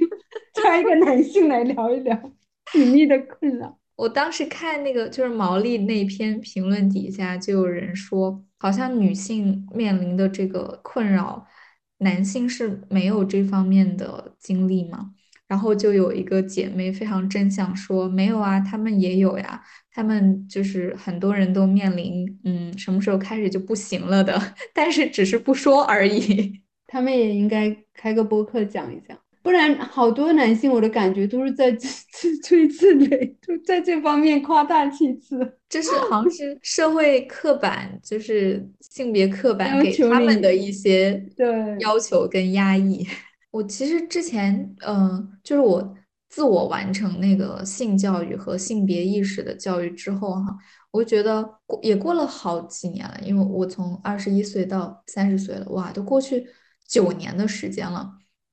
抓一个男性来聊一聊隐秘的困扰。我当时看那个就是毛利那篇评论底下就有人说，好像女性面临的这个困扰，男性是没有这方面的经历吗？然后就有一个姐妹非常真想说，没有啊，他们也有呀，他们就是很多人都面临，嗯，什么时候开始就不行了的，但是只是不说而已。他们也应该开个播客讲一讲。不然好多男性我的感觉都是在自自吹自擂，就在这方面夸大其词。这是好像是社会刻板，就是性别刻板给他们的一些对要求跟压抑。我其实之前，嗯、就是我自我完成那个性教育和性别意识的教育之后，哈，我觉得过也过了好几年了，因为我从二十一岁到三十岁了，哇，都过去九年的时间了。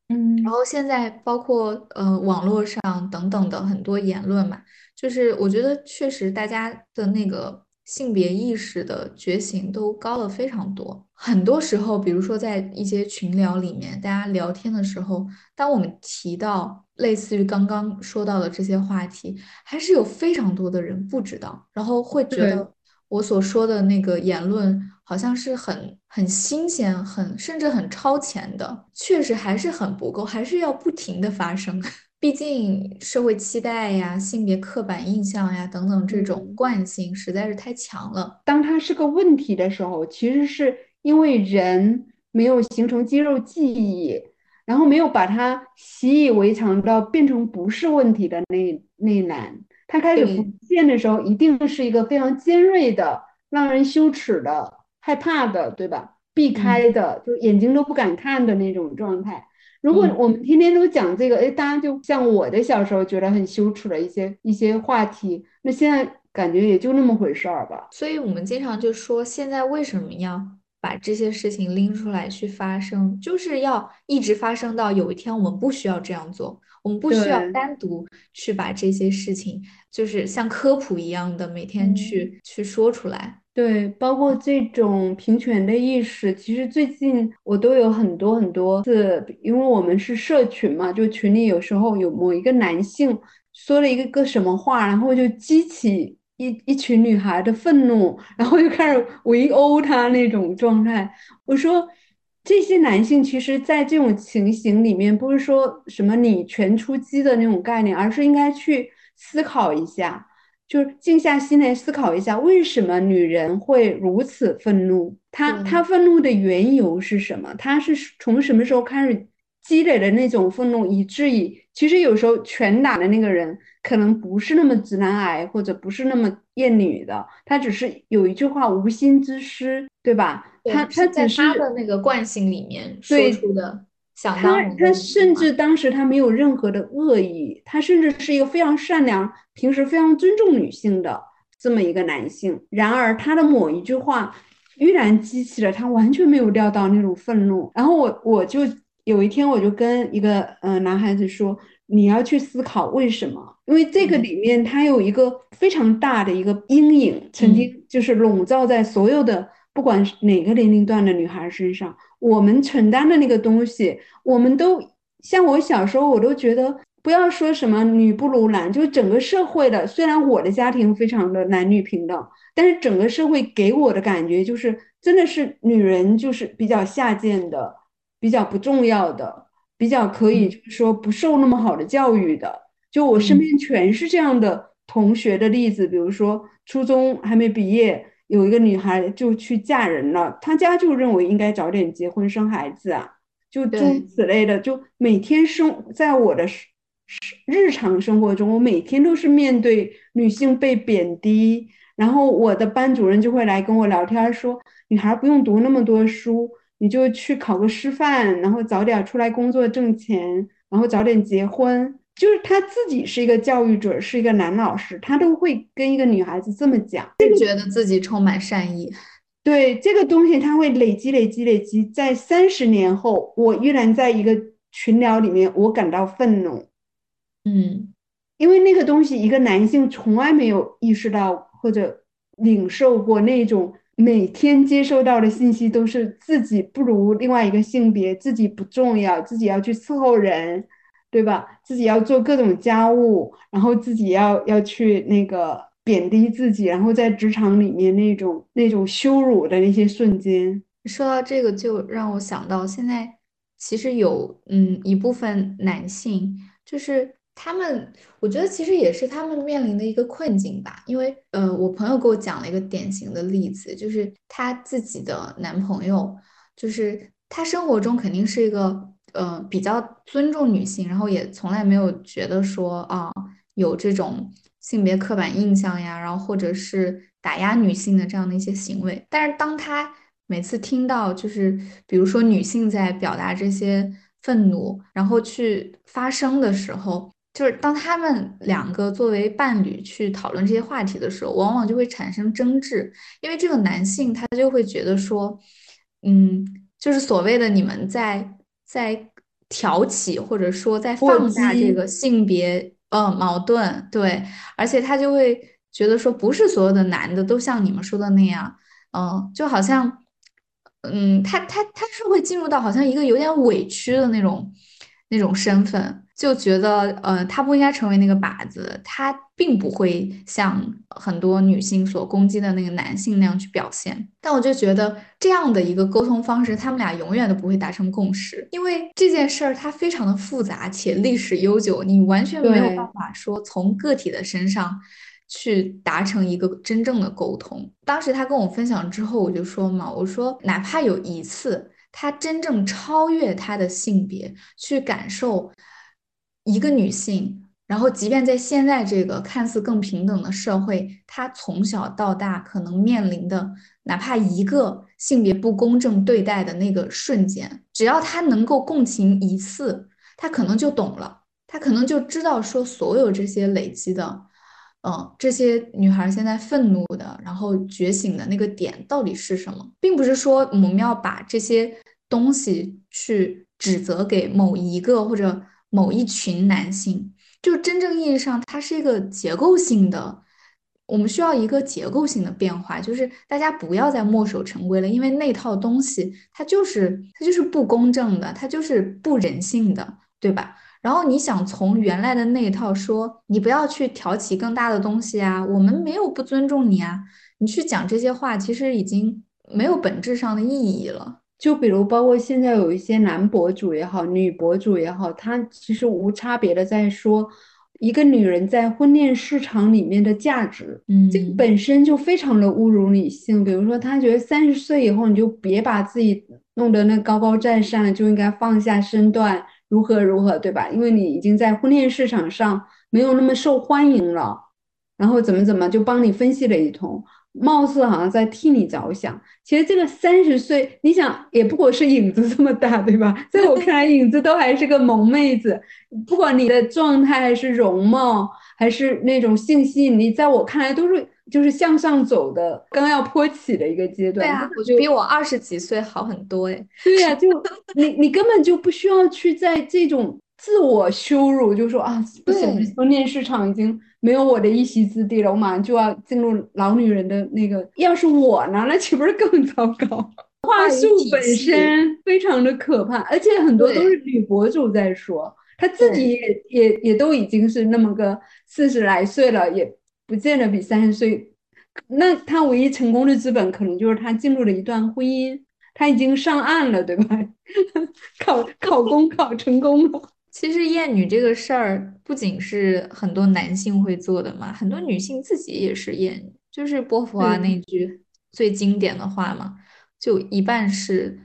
嗯然后现在包括呃网络上等等的很多言论嘛，就是我觉得确实大家的那个性别意识的觉醒都高了非常多。很多时候，比如说在一些群聊里面，大家聊天的时候，当我们提到类似于刚刚说到的这些话题，还是有非常多的人不知道，然后会觉对得。我所说的那个言论好像是很很新鲜、很甚至很超前的，确实还是很不够，还是要不停的发生。毕竟社会期待呀、性别刻板印象呀等等这种嗯惯性实在是太强了。当它是个问题的时候，其实是因为人没有形成肌肉记忆，然后没有把它习以为常到变成不是问题的那那一栏，它开始对浮现的时候，一定是一个非常尖锐的、让人羞耻的、害怕的，对吧？避开的，就眼睛都不敢看的那种状态。如果嗯我们天天都讲这个，哎，大家就像我的小时候觉得很羞耻的一些一些话题，那现在感觉也就那么回事儿吧。所以我们经常就说，现在为什么要把这些事情拎出来去发生，就是要一直发生到有一天我们不需要这样做，我们不需要单独去把这些事情，就是像科普一样的每天去去说出来。对，包括这种平权的意识，其实最近我都有很多很多次，因为我们是社群嘛，就群里有时候有某一个男性说了一个个什么话，然后就激起一一群女孩的愤怒，然后就开始围殴他那种状态。我说，这些男性其实在这种情形里面，不是说什么女权出击的那种概念，而是应该去思考一下。就是静下心来思考一下，为什么女人会如此愤怒？她她愤怒的缘由是什么？她是从什么时候开始积累的那种愤怒，以至于其实有时候拳打的那个人可能不是那么直男癌，或者不是那么厌女的，他只是有一句话无心之失，对吧？对他在他只是他的那个惯性里面说对出的想当他他甚至当时他没有任何的恶意，他甚至是一个非常善良、平时非常尊重女性的这么一个男性。然而他的某一句话，依然激起了他完全没有料到那种愤怒。然后我我就有一天我就跟一个呃男孩子说，你要去思考为什么，因为这个嗯里面它有一个非常大的一个阴影，曾经就是笼罩在所有的不管是哪个年龄段的女孩身上。我们承担的那个东西，我们都像我小时候，我都觉得不要说什么女不如男，就是整个社会的，虽然我的家庭非常的男女平等，但是整个社会给我的感觉就是，真的是女人就是比较下贱的，比较不重要的，比较可以就是说不受那么好的教育的。就我身边全是这样的同学的例子，比如说初中还没毕业。有一个女孩就去嫁人了，她家就认为应该早点结婚生孩子啊，就诸如此类的，就每天生在我的日常生活中，我每天都是面对女性被贬低，然后我的班主任就会来跟我聊天说，女孩不用读那么多书，你就去考个师范，然后早点出来工作挣钱，然后早点结婚。就是他自己是一个教育者，是一个男老师，他都会跟一个女孩子这么讲，就觉得自己充满善意。对这个东西，他会累积、累积、累积，在三十年后，我依然在一个群聊里面，我感到愤怒。嗯，因为那个东西，一个男性从来没有意识到或者领受过那种每天接收到的信息都是自己不如另外一个性别，自己不重要，自己要去伺候人。对吧？自己要做各种家务，然后自己要要去那个贬低自己，然后在职场里面那种那种羞辱的那些瞬间。说到这个，就让我想到现在其实有嗯一部分男性，就是他们，我觉得其实也是他们面临的一个困境吧。因为呃，我朋友给我讲了一个典型的例子，就是她自己的男朋友，就是他生活中肯定是一个。呃比较尊重女性，然后也从来没有觉得说啊有这种性别刻板印象呀，然后或者是打压女性的这样的一些行为。但是当他每次听到就是比如说女性在表达这些愤怒，然后去发声的时候。就是当他们两个作为伴侣去讨论这些话题的时候，往往就会产生争执，因为这个男性他就会觉得说，嗯，就是所谓的你们在在挑起或者说在放大这个性别呃矛盾，对，而且他就会觉得说，不是所有的男的都像你们说的那样，嗯，就好像，嗯，他他他是会进入到好像一个有点委屈的那种那种身份。就觉得，呃，他不应该成为那个靶子，他并不会像很多女性所攻击的那个男性那样去表现。但我就觉得这样的一个沟通方式，他们俩永远都不会达成共识，因为这件事儿它非常的复杂且历史悠久，你完全没有办法说从个体的身上去达成一个真正的沟通。当时他跟我分享之后，我就说嘛，我说哪怕有一次他真正超越他的性别去感受。一个女性，然后即便在现在这个看似更平等的社会，她从小到大可能面临的哪怕一个性别不公正对待的那个瞬间，只要她能够共情一次，她可能就懂了，她可能就知道说所有这些累积的，嗯，这些女孩现在愤怒的，然后觉醒的那个点到底是什么，并不是说我们要把这些东西去指责给某一个或者。某一群男性，就真正意义上，它是一个结构性的。我们需要一个结构性的变化，就是大家不要再墨守成规了，因为那套东西它就是它就是不公正的，它就是不人性的，对吧？然后你想从原来的那一套说，你不要去挑起更大的东西啊，我们没有不尊重你啊，你去讲这些话，其实已经没有本质上的意义了。就比如，包括现在有一些男博主也好，女博主也好，他其实无差别的在说一个女人在婚恋市场里面的价值，嗯，这本身就非常的侮辱女性。比如说，他觉得三十岁以后你就别把自己弄得那高高在上，就应该放下身段，如何如何，对吧？因为你已经在婚恋市场上没有那么受欢迎了，然后怎么怎么就帮你分析了一通。貌似好像在替你着想，其实这个三十岁，你想也不过是影子这么大，对吧？在我看来，影子都还是个萌妹子。不管你的状态还是容貌，还是那种性吸引力，在我看来都是就是向上走的，刚要坡起的一个阶段。对啊，我就比我二十几岁好很多哎。对呀，就你你根本就不需要去在这种自我羞辱，就说啊，不行，婚恋市场已经。没有我的一席之地了，我马上就要进入老女人的那个。要是我呢，那岂不是更糟糕？话术本身非常的可怕，而且很多都是女博主在说，她自己也也也都已经是那么个四十来岁了，也不见得比三十岁。那她唯一成功的资本，可能就是她进入了一段婚姻，她已经上岸了，对吧？考考公考成功了。其实厌女这个事儿，不仅是很多男性会做的嘛，很多女性自己也是厌女。就是波伏娃那句最经典的话嘛，就一半是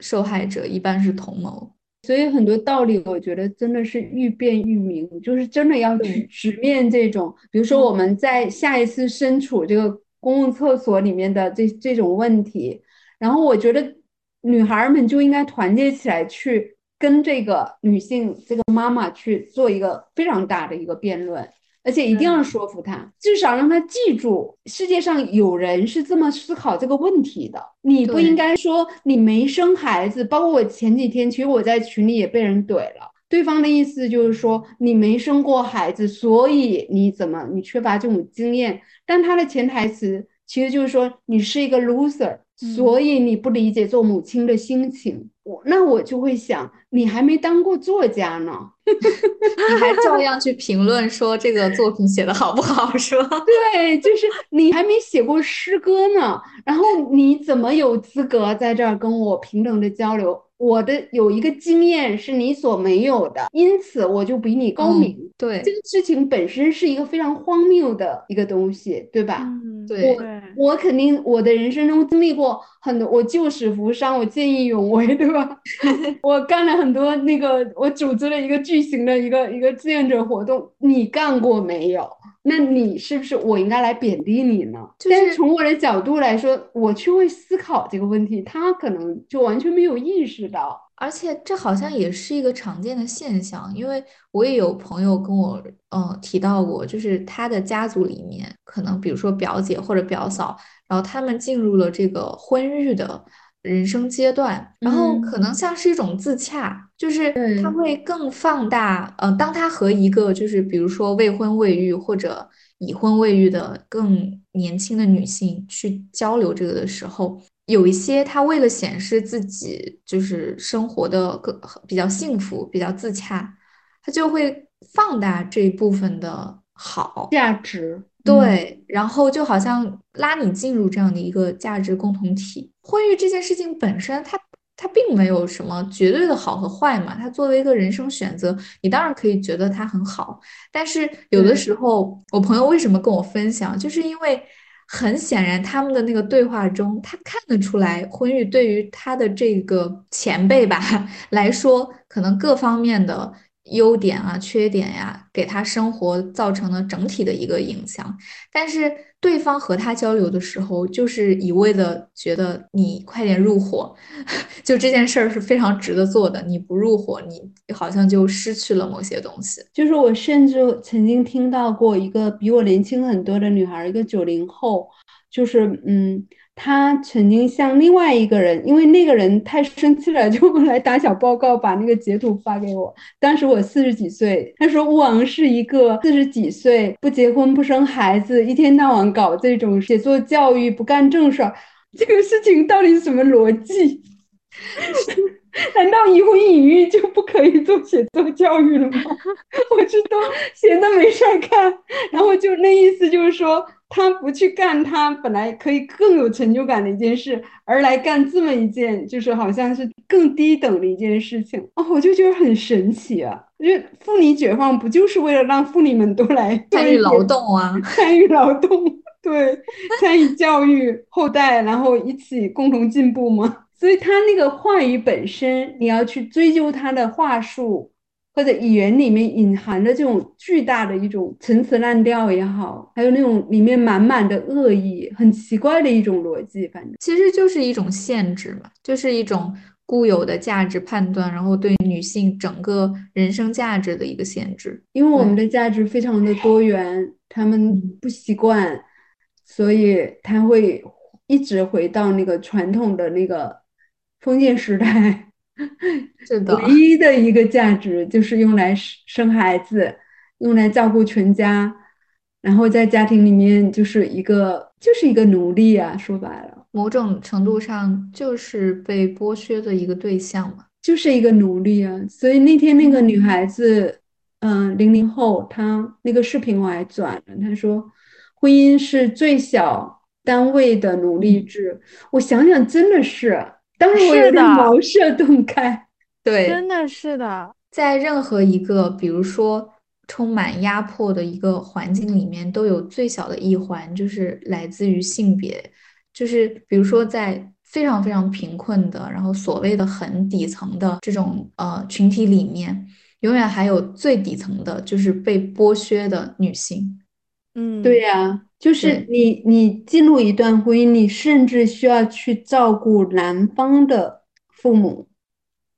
受害者，一半是同谋。所以很多道理，我觉得真的是愈辩愈明，就是真的要去直面这种，比如说我们在下一次身处这个公共厕所里面的这这种问题，然后我觉得女孩们就应该团结起来去。跟这个女性这个妈妈去做一个非常大的一个辩论，而且一定要说服她，至少让她记住世界上有人是这么思考这个问题的。你不应该说你没生孩子，包括我前几天，其实我在群里也被人怼了，对方的意思就是说你没生过孩子，所以你怎么你缺乏这种经验，但他的潜台词其实就是说你是一个 loser。所以你不理解做母亲的心情，我那我就会想，你还没当过作家呢，你还照样去评论说这个作品写的好不好，是吧？对，就是你还没写过诗歌呢，然后你怎么有资格在这儿跟我平等的交流？我的有一个经验是你所没有的，因此我就比你高嗯明。对这个事情本身是一个非常荒谬的一个东西，对吧？嗯，对我，我肯定我的人生中经历过很多，我救死扶伤，我见义勇为，对吧？我干了很多那个，我组织了一个巨型的一个一个志愿者活动，你干过没有？那你是不是我应该来贬低你呢？就是但是从我的角度来说，我去会思考这个问题，他可能就完全没有意识到。而且这好像也是一个常见的现象，因为我也有朋友跟我呃提到过，就是他的家族里面，可能比如说表姐或者表嫂，然后他们进入了这个婚育的人生阶段，然后嗯可能像是一种自洽，就是对他会更放大，呃，当他和一个就是比如说未婚未育或者已婚未育的更年轻的女性去交流这个的时候。有一些他为了显示自己就是生活的更比较幸福、比较自洽，他就会放大这一部分的好，价值，对，然后就好像拉你进入这样的一个价值共同体。婚育这件事情本身，它它并没有什么绝对的好和坏嘛，它作为一个人生选择，你当然可以觉得它很好，但是有的时候，我朋友为什么跟我分享，就是因为。很显然，他们的那个对话中，他看得出来，婚育对于他的这个前辈吧 来说，可能各方面的优点啊、缺点呀、给他生活造成了整体的一个影响。但是对方和他交流的时候，就是一味的觉得你快点入伙，就这件事儿是非常值得做的。你不入伙，你好像就失去了某些东西。就是我甚至曾经听到过一个比我年轻很多的女孩，一个九零后，就是嗯，他曾经向另外一个人，因为那个人太生气了，就来打小报告，把那个截图发给我。当时我四十几岁，他说乌昂是一个四十几岁不结婚不生孩子，一天到晚搞这种写作教育不干正事儿，这个事情到底是什么逻辑？难道已婚已育就不可以做写作教育了吗？我这都闲的没事儿干，然后就那意思就是说，他不去干他本来可以更有成就感的一件事，而来干这么一件，就是好像是更低等的一件事情哦，我就觉得很神奇啊！因为妇女解放不就是为了让妇女们都来 参与劳动啊，参与劳动，对，参与教育后代，然后一起共同进步吗？所以他那个话语本身，你要去追究他的话术或者语言里面隐含的这种巨大的一种陈词滥调也好，还有那种里面满满的恶意，很奇怪的一种逻辑，反正其实就是一种限制嘛，就是一种固有的价值判断，然后对女性整个人生价值的一个限制。因为我们的价值非常的多元，他们嗯不习惯，所以他会一直回到那个传统的那个封建时代。是的，唯一的一个价值就是用来生生孩子，用来照顾全家，然后在家庭里面就是一个就是一个奴隶啊，说白了某种程度上就是被剥削的一个对象嘛。就是一个奴隶啊。所以那天那个女孩子，嗯，零零后，她那个视频我还转了，她说婚姻是最小单位的奴隶制。我想想，真的是，当时我有点是的茅塞顿开。对，真的是的，在任何一个，比如说充满压迫的一个环境里面，都有最小的一环，就是来自于性别。就是比如说在非常非常贫困的，然后所谓的很底层的这种呃群体里面，永远还有最底层的，就是被剥削的女性。嗯，对呀，就是对你你进入一段婚姻，你甚至需要去照顾男方的父母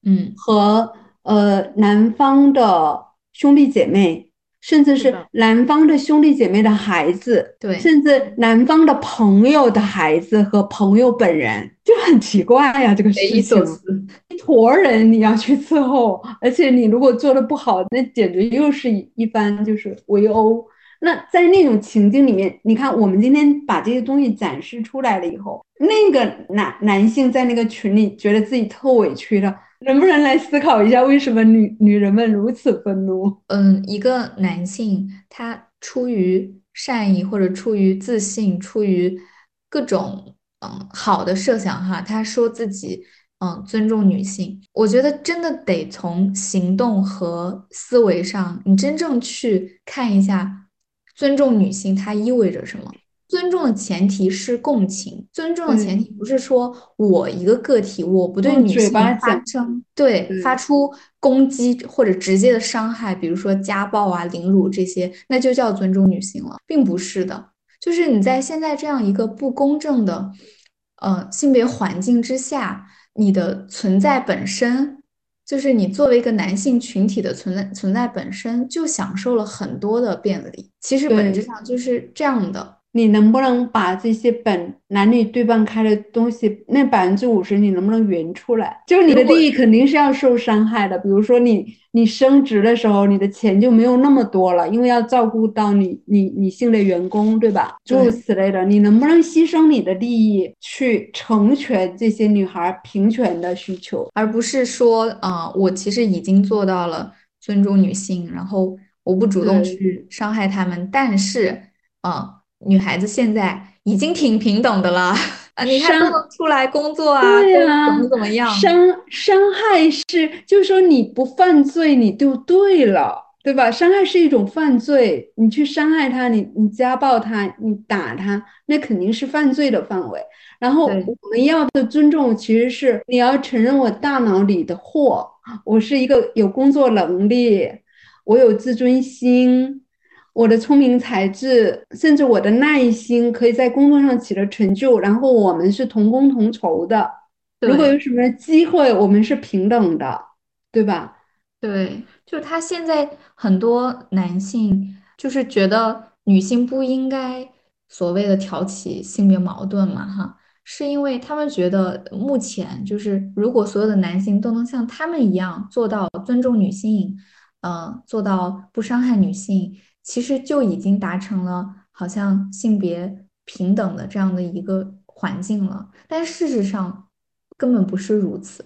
嗯，和呃男方的兄弟姐妹，甚至是男方的兄弟姐妹的孩子，对甚至男方的朋友的孩子和朋友本人，就很奇怪呀，这个事情。思。一坨人你要去伺候，而且你如果做的不好，那简直又是一一番就是围殴。那在那种情境里面，你看我们今天把这些东西展示出来了以后，那个男男性在那个群里觉得自己特委屈了，能不能来思考一下，为什么女女人们如此愤怒？嗯，一个男性他出于善意或者出于自信，出于各种嗯好的设想哈，他说自己嗯，尊重女性，我觉得真的得从行动和思维上，你真正去看一下，尊重女性它意味着什么。尊重的前提是共情，尊重的前提不是说我一个个体，我不对女性发生对发出攻击或者直接的伤害，比如说家暴啊、凌辱这些，那就叫尊重女性了，并不是的。就是你在现在这样一个不公正的呃性别环境之下，你的存在本身，就是你作为一个男性群体的存在存在本身就享受了很多的便利，其实本质上就是这样的。你能不能把这些本男女对半开的东西，那百分之五十你能不能匀出来？就是你的利益肯定是要受伤害的。比如说你你升职的时候，你的钱就没有那么多了，因为要照顾到你你女性的员工，对吧？诸如此类的，你能不能牺牲你的利益去成全这些女孩平权的需求，而不是说啊，我其实已经做到了尊重女性，然后我不主动去伤害她们，但是啊。女孩子现在已经挺平等的了 啊！你看都能出来工作啊，对啊，怎么怎么样？伤伤害是，就是说你不犯罪你就对了，对吧？伤害是一种犯罪，你去伤害他，你你家暴他，你打他，那肯定是犯罪的范围。然后我们要的尊重其实是你要承认我大脑里的货，我是一个有工作能力，我有自尊心。我的聪明才智，甚至我的耐心，可以在工作上取得成就，然后我们是同工同酬的。如果有什么机会，我们是平等的，对吧？对，就他现在很多男性就是觉得女性不应该所谓的挑起性别矛盾嘛，哈，是因为他们觉得目前就是如果所有的男性都能像他们一样做到尊重女性，嗯，做到不伤害女性。其实就已经达成了好像性别平等的这样的一个环境了，但事实上根本不是如此。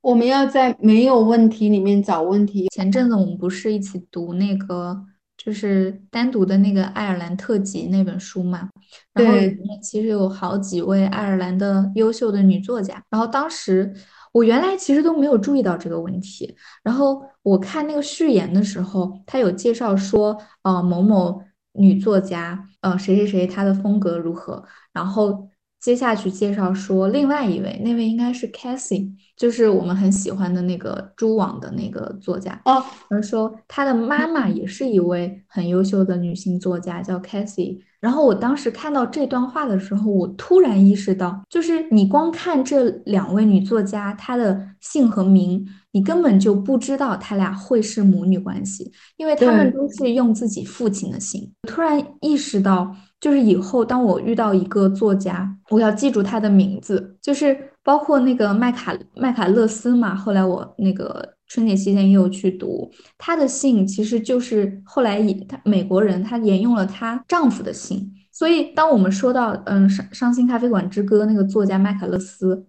我们要在没有问题里面找问题。前阵子我们不是一起读那个，就是单独的那个爱尔兰特辑那本书嘛？然后里面其实有好几位爱尔兰的优秀的女作家，然后当时。我原来其实都没有注意到这个问题，然后我看那个序言的时候，他有介绍说，呃，某某女作家，呃，谁谁谁，她的风格如何，然后接下去介绍说，另外一位，那位应该是 Cassie，就是我们很喜欢的那个蛛网的那个作家哦，而说她的妈妈也是一位很优秀的女性作家，叫 Cassie。然后我当时看到这段话的时候，我突然意识到，就是你光看这两位女作家她的姓和名，你根本就不知道她俩会是母女关系，因为她们都是用自己父亲的姓。突然意识到，就是以后当我遇到一个作家，我要记住他的名字，就是包括那个麦卡麦卡勒斯嘛。后来我那个。春节期间也有去读，他的信其实就是后来以他美国人，他沿用了他丈夫的姓。所以当我们说到嗯《伤伤心咖啡馆之歌》那个作家麦卡勒斯，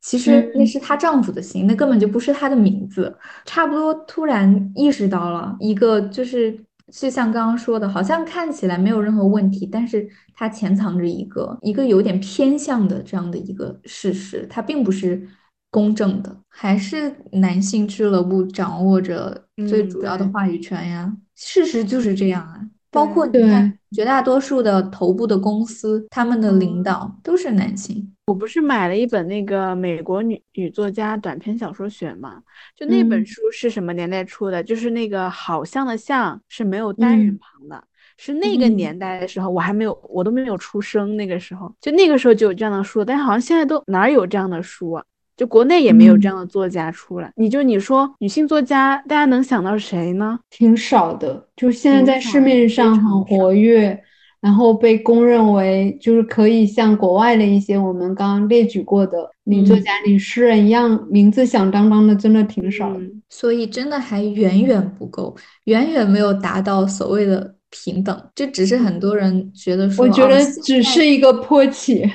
其实那是她丈夫的姓，那根本就不是她的名字。差不多突然意识到了一个，就是就像刚刚说的，好像看起来没有任何问题，但是它潜藏着一个一个有点偏向的这样的一个事实，它并不是。公正的，还是男性俱乐部掌握着最主要的话语权呀？事实就是这样啊。包括你看，绝大多数的头部的公司，他们的领导都是男性。我不是买了一本那个美国女女作家短篇小说选吗？就那本书是什么年代出的？就是那个好像的像是没有单人旁的，是那个年代的时候，我还没有，我都没有出生。那个时候，就那个时候就有这样的书，但好像现在都哪有这样的书啊？就国内也没有这样的作家出来，你就你说女性作家，大家能想到谁呢？挺少的，就现在在市面上很活跃，然后被公认为就是可以像国外的一些我们刚刚列举过的女作家、女诗人一样名字响当当的，真的挺少的。所以真的还远远不够，远远没有达到所谓的平等，这只是很多人觉得说，我觉得只是一个坡起。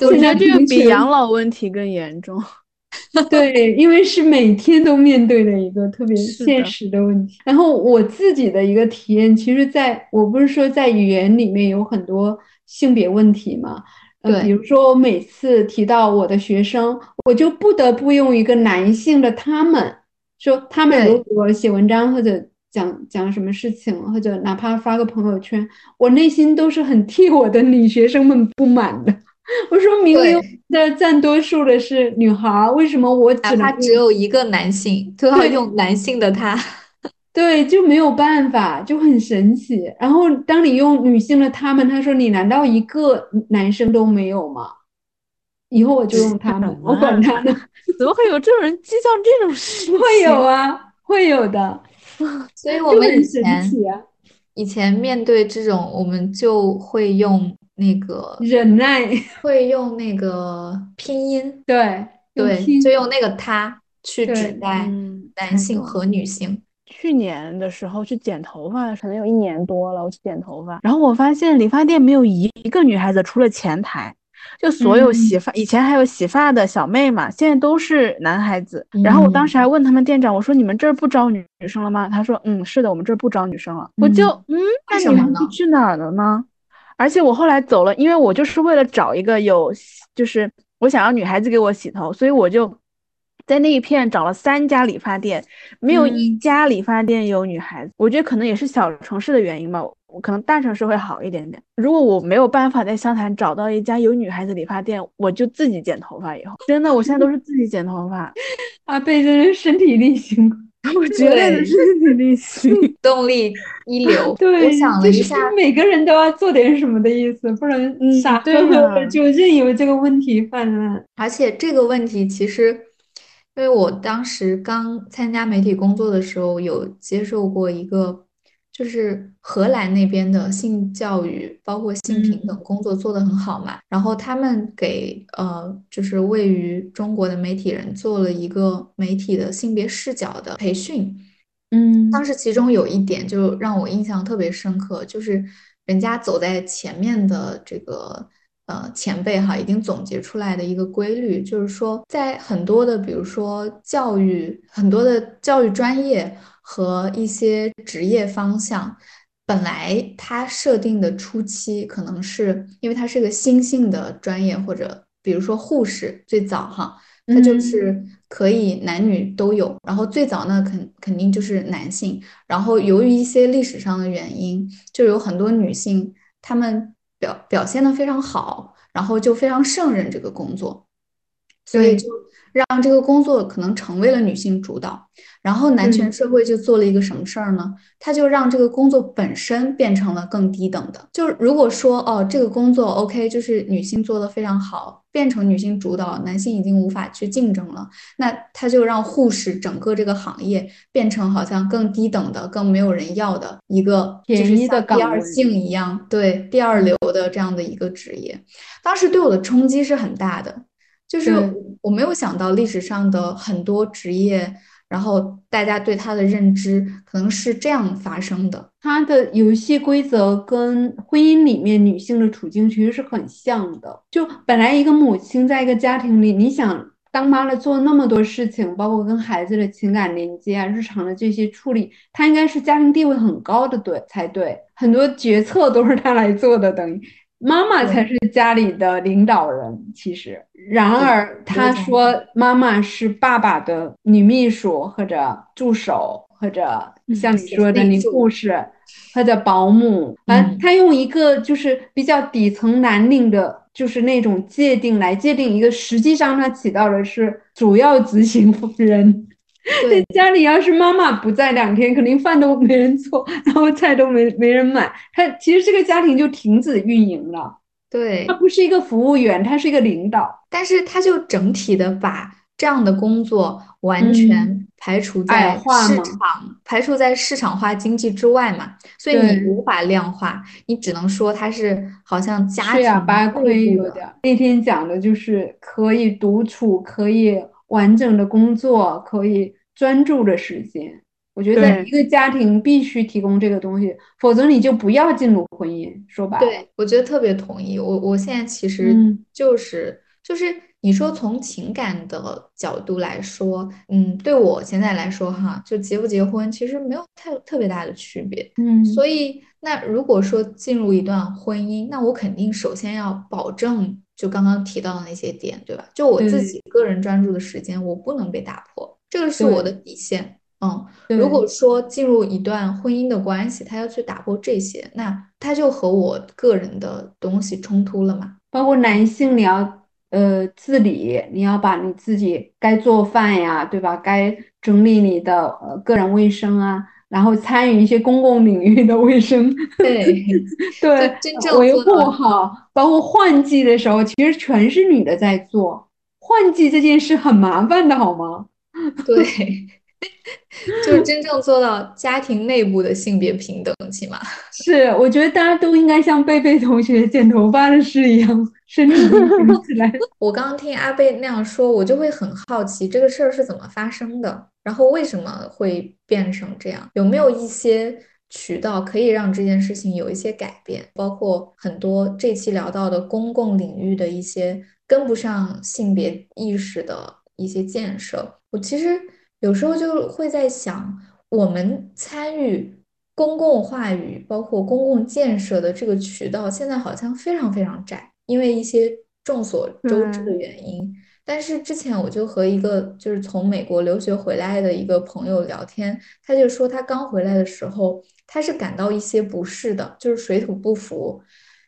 我觉得这个比养老问题更严重。对，因为是每天都面对的一个特别现实的问题。然后我自己的一个体验，其实在我不是说在语言里面有很多性别问题嘛，呃，对比如说我每次提到我的学生，我就不得不用一个男性的他们，说他们如果写文章或者讲讲什么事情，或者哪怕发个朋友圈，我内心都是很替我的女学生们不满的。我说明明的占多数的是女孩儿，为什么我只哪怕能只有一个男性，都要对用男性的他。对，就没有办法，就很神奇。然后当你用女性的他们，他说你难道一个男生都没有吗？以后我就用他们，我管他呢。怎么会有这种人计较这种事情？会有啊，会有的，所以我们以就很神前奇啊。以前面对这种，我们就会用那个忍耐，会用那个拼音，对，对，就用那个他去指代嗯，男性和女性。去年的时候去剪头发，可能有一年多了，我去剪头发，然后我发现理发店没有一个女孩子，除了前台，就所有嗯洗发，以前还有洗发的小妹嘛，现在都是男孩子。然后我当时还问他们店长，我说你们这儿不招女女生了吗？他说嗯，是的，我们这儿不招女生了。我就嗯，那为什么呢女孩子去哪儿了呢？而且我后来走了，因为我就是为了找一个有，就是我想要女孩子给我洗头，所以我就在那一片找了三家理发店，没有一嗯家理发店有女孩子。我觉得可能也是小城市的原因吧，我可能大城市会好一点点。如果我没有办法在湘潭找到一家有女孩子理发店，我就自己剪头发。以后真的，我现在都是自己剪头发，阿贝真是身体力行。我绝对的对是自己力行。动力一流。对，我想了就是一下，每个人都要做点什么的意思，不然嗯傻对呵呵就任由这个问题泛滥。而且这个问题其实，因为我当时刚参加媒体工作的时候，有接受过一个，就是荷兰那边的性教育，包括性平等工作做得很好嘛。然后他们给呃，就是位于中国的媒体人做了一个媒体的性别视角的培训。嗯当时其中有一点就让我印象特别深刻，就是人家走在前面的这个呃前辈哈，已经总结出来的一个规律，就是说在很多的比如说教育，很多的教育专业和一些职业方向。本来它设定的初期可能是因为它是个新兴的专业，或者比如说护士最早哈，它就嗯。是可以男女都有，然后最早呢肯肯定就是男性，然后由于一些历史上的原因，就有很多女性她们表表现的非常好，然后就非常胜任这个工作，所以就让这个工作可能成为了女性主导，然后男权嗯社会就做了一个什么事儿呢？他就让这个工作本身变成了更低等的。就是如果说哦，这个工作 OK，就是女性做的非常好，变成女性主导，男性已经无法去竞争了，那他就让护士整个这个行业变成好像更低等的、更没有人要的一个，就是第二性一样，对，第二流的这样的一个职业。当时对我的冲击是很大的。就是我没有想到历史上的很多职业，然后大家对它的认知可能是这样发生的。它的游戏规则跟婚姻里面女性的处境其实是很像的。就本来一个母亲在一个家庭里，你想当妈了做那么多事情，包括跟孩子的情感连接啊、日常的这些处理，她应该是家庭地位很高的对才对，很多决策都是她来做的，等于妈妈才是家里的领导人。其实，然而他说妈妈是爸爸的女秘书或者助手。或者像你说的，你护士或者保姆，反正他用一个就是比较底层蓝领的，就是那种界定来界定一个，实际上他起到的是主要执行人。对，家里要是妈妈不在两天，肯定饭都没人做，然后菜都没没人买，他其实这个家庭就停止运营了。对，他不是一个服务员，他是一个领导，但是他就整体的把这样的工作完全排除在市场，嗯、排除在市场化经济之外嘛，所以你无法量化，你只能说他是好像家庭哑巴亏有点。那天讲的就是可以独处，可以完整的工作，可以专注的时间。我觉得一个家庭必须提供这个东西，否则你就不要进入婚姻。说白了，对我觉得特别同意。我我现在其实就是、嗯、就是。你说从情感的角度来说，嗯，对我现在来说哈，就结不结婚其实没有太特别大的区别，嗯，所以那如果说进入一段婚姻，那我肯定首先要保证就刚刚提到的那些点，对吧？就我自己个人专注的时间，我不能被打破，这个是我的底线。嗯，如果说进入一段婚姻的关系，他要去打破这些，那他就和我个人的东西冲突了嘛。包括男性，你要呃自理，你要把你自己该做饭呀，对吧？该整理你的呃个人卫生啊，然后参与一些公共领域的卫生，对 对，真正维护好。包括换季的时候，其实全是女的在做换季这件事，很麻烦的，好吗？对。就是真正做到家庭内部的性别平等，起码 是我觉得大家都应该像贝贝同学剪头发的事一样，伸出起来。我刚刚听阿贝那样说，我就会很好奇这个事儿是怎么发生的，然后为什么会变成这样？有没有一些渠道可以让这件事情有一些改变？包括很多这期聊到的公共领域的一些跟不上性别意识的一些建设，我其实。有时候就会在想，我们参与公共话语，包括公共建设的这个渠道，现在好像非常非常窄，因为一些众所周知的原因。但是之前我就和一个就是从美国留学回来的一个朋友聊天，他就说他刚回来的时候，他是感到一些不适的，就是水土不服，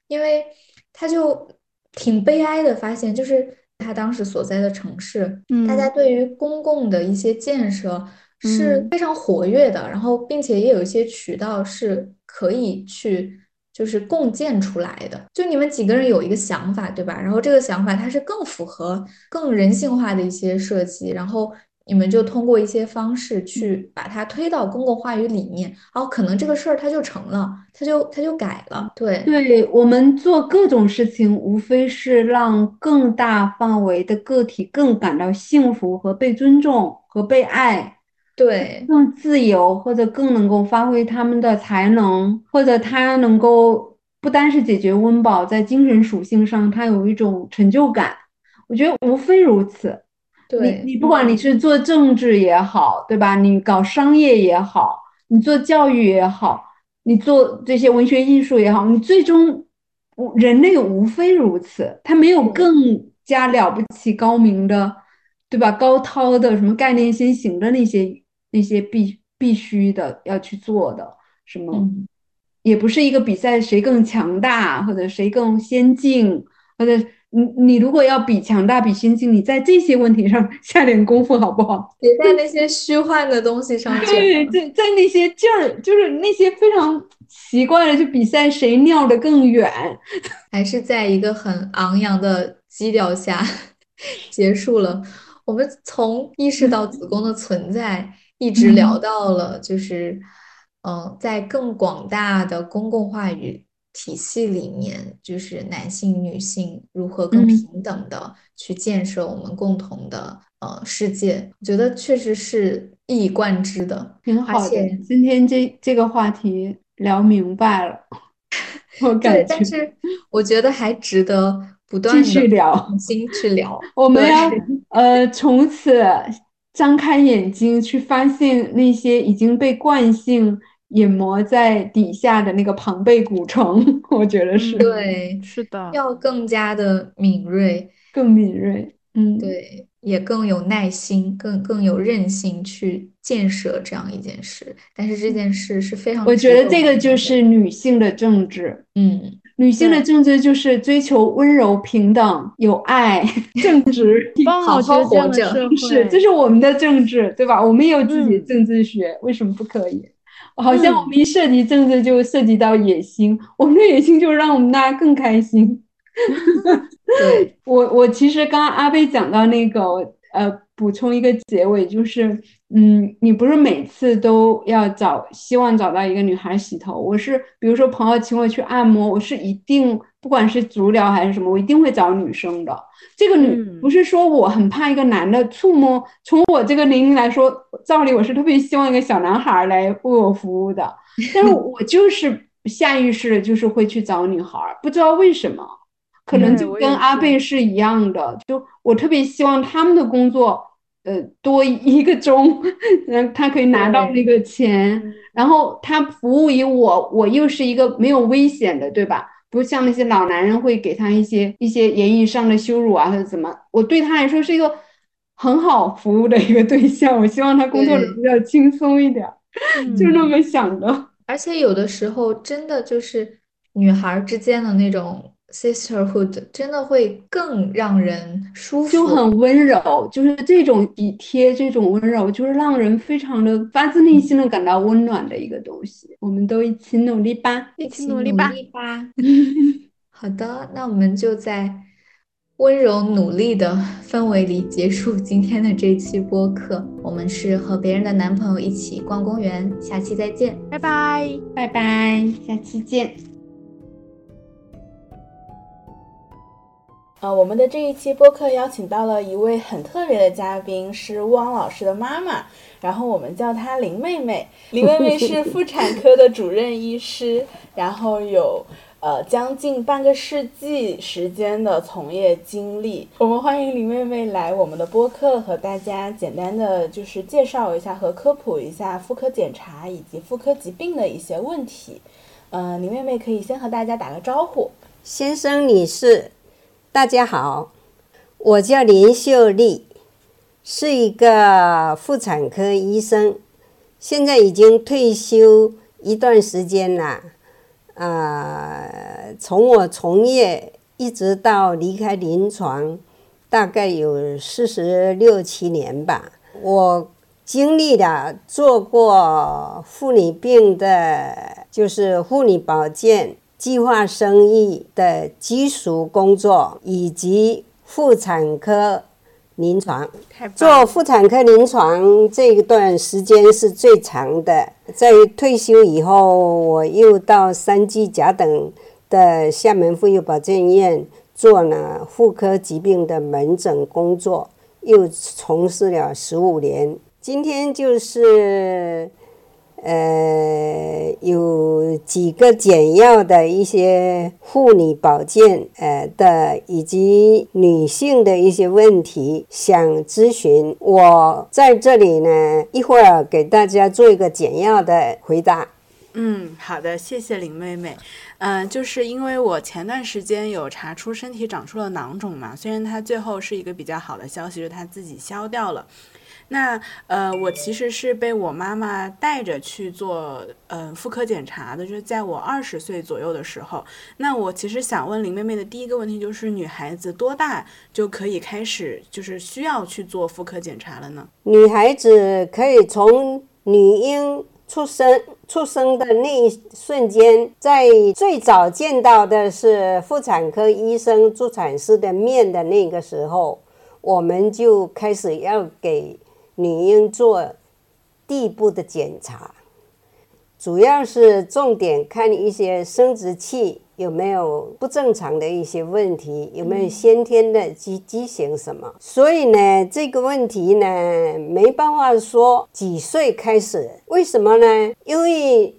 因为他就挺悲哀的，发现就是。他当时所在的城市，大家对于公共的一些建设是非常活跃的，然后并且也有一些渠道是可以去就是共建出来的。就你们几个人有一个想法，对吧？然后这个想法它是更符合更人性化的一些设计，然后。你们就通过一些方式去把它推到公共话语里面，然后可能这个事儿它就成了，它就它就改了。对，对我们做各种事情，无非是让更大范围的个体更感到幸福和被尊重和被爱，对，更自由或者更能够发挥他们的才能，或者他能够不单是解决温饱，在精神属性上他有一种成就感。我觉得无非如此。你你不管你是做政治也好，对吧？你搞商业也好，你做教育也好，你做这些文学艺术也好，你最终人类无非如此，他没有更加了不起、高明的，对吧？高超的什么概念先行的那些那些必必须的要去做的什么，也不是一个比赛谁更强大或者谁更先进或者。你你如果要比强大比先进，你在这些问题上 下点功夫好不好？别在那些虚幻的东西上。对，在在那些劲儿，就是那些非常奇怪的，就比赛谁尿的更远，还是在一个很昂扬的基调下结束了。我们从意识到子宫的存在，一直聊到了，就是嗯，在更广大的公共话语。体系里面，就是男性、女性如何更平等的去建设我们共同的呃世界，我觉得确实是一以贯之的，挺好的。今天这这个话题聊明白了，我感觉，但是我觉得还值得不断继续聊，重新去聊。我们要呃从此张开眼睛去发现那些已经被惯性。隐没在底下的那个庞贝古城，我觉得是对，是的，要更加的敏锐，更敏锐，嗯，对，也更有耐心，更更有韧性去建设这样一件事。但是这件事是非常，我觉得这个就是女性的政治，嗯，女性的政治就是追求温柔、平等、有爱、正直，好好活着，是，这是我们的政治，对吧？我们也有自己政治学，为什么不可以？好像我们一涉及政治就涉及到野心，我们的野心就是让我们大家更开心。对我，我其实刚刚阿贝讲到那个，呃，补充一个结尾，就是，嗯，你不是每次都要找，希望找到一个女孩洗头。我是，比如说朋友请我去按摩，我是一定。不管是足疗还是什么，我一定会找女生的。这个女不是说我很怕一个男的触摸。从我这个年龄来说，照理我是特别希望一个小男孩来为我服务的。但是我就是下意识的就是会去找女孩，不知道为什么，可能就跟阿贝是一样的。就我特别希望他们的工作，呃，多一个钟，嗯，他可以拿到那个钱，然后他服务于我，我又是一个没有危险的，对吧？不像那些老男人会给他一些一些言语上的羞辱啊，或者怎么。我对他来说是一个很好服务的一个对象，我希望他工作的比较轻松一点，就那么想的。而且有的时候真的就是女孩之间的那种。Sisterhood 真的会更让人舒服，就很温柔，就是这种体贴，这种温柔，就是让人非常的发自内心的感到温暖的一个东西。我们都一起努力吧，一起努力吧。好的，那我们就在温柔努力的氛围里结束今天的这期播客。我们是和别人的男朋友一起逛公园，下期再见，拜拜，拜拜，下期见。呃，我们的这一期播客邀请到了一位很特别的嘉宾，是汪老师的妈妈，然后我们叫她林妹妹。林妹妹是妇产科的主任医师，然后有呃将近半个世纪时间的从业经历。我们欢迎林妹妹来我们的播客，和大家简单的就是介绍一下和科普一下妇科检查以及妇科疾病的一些问题。嗯，林妹妹可以先和大家打个招呼，先生、女士。大家好，我叫林秀丽，是一个妇产科医生，现在已经退休一段时间了。呃，从我从业一直到离开临床，大概有四十六七年吧。我经历了做过妇女病的，就是妇女保健。计划生育的基础工作，以及妇产科临床。做妇产科临床这一段时间是最长的。在退休以后，我又到三季甲等的厦门妇幼保健院做了妇科疾病的门诊工作，又从事了十五年。今天就是。呃，有几个简要的一些妇女保健呃的以及女性的一些问题想咨询，我在这里呢，一会儿给大家做一个简要的回答。嗯，好的，谢谢林妹妹。嗯，就是因为我前段时间有查出身体长出了囊肿嘛，虽然它最后是一个比较好的消息，就是它自己消掉了。那呃，我其实是被我妈妈带着去做呃妇科检查的，就是在我二十岁左右的时候。那我其实想问林妹妹的第一个问题就是，女孩子多大就可以开始就是需要去做妇科检查了呢？女孩子可以从女婴出生出生的那一瞬间，在最早见到的是妇产科医生助产师的面的那个时候，我们就开始要给。女婴做地部的检查，主要是重点看一些生殖器有没有不正常的一些问题，有没有先天的畸畸形什么。所以呢，这个问题呢，没办法说几岁开始。为什么呢？因为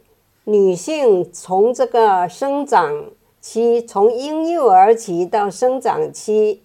女性从这个生长期，从婴幼儿期到生长期。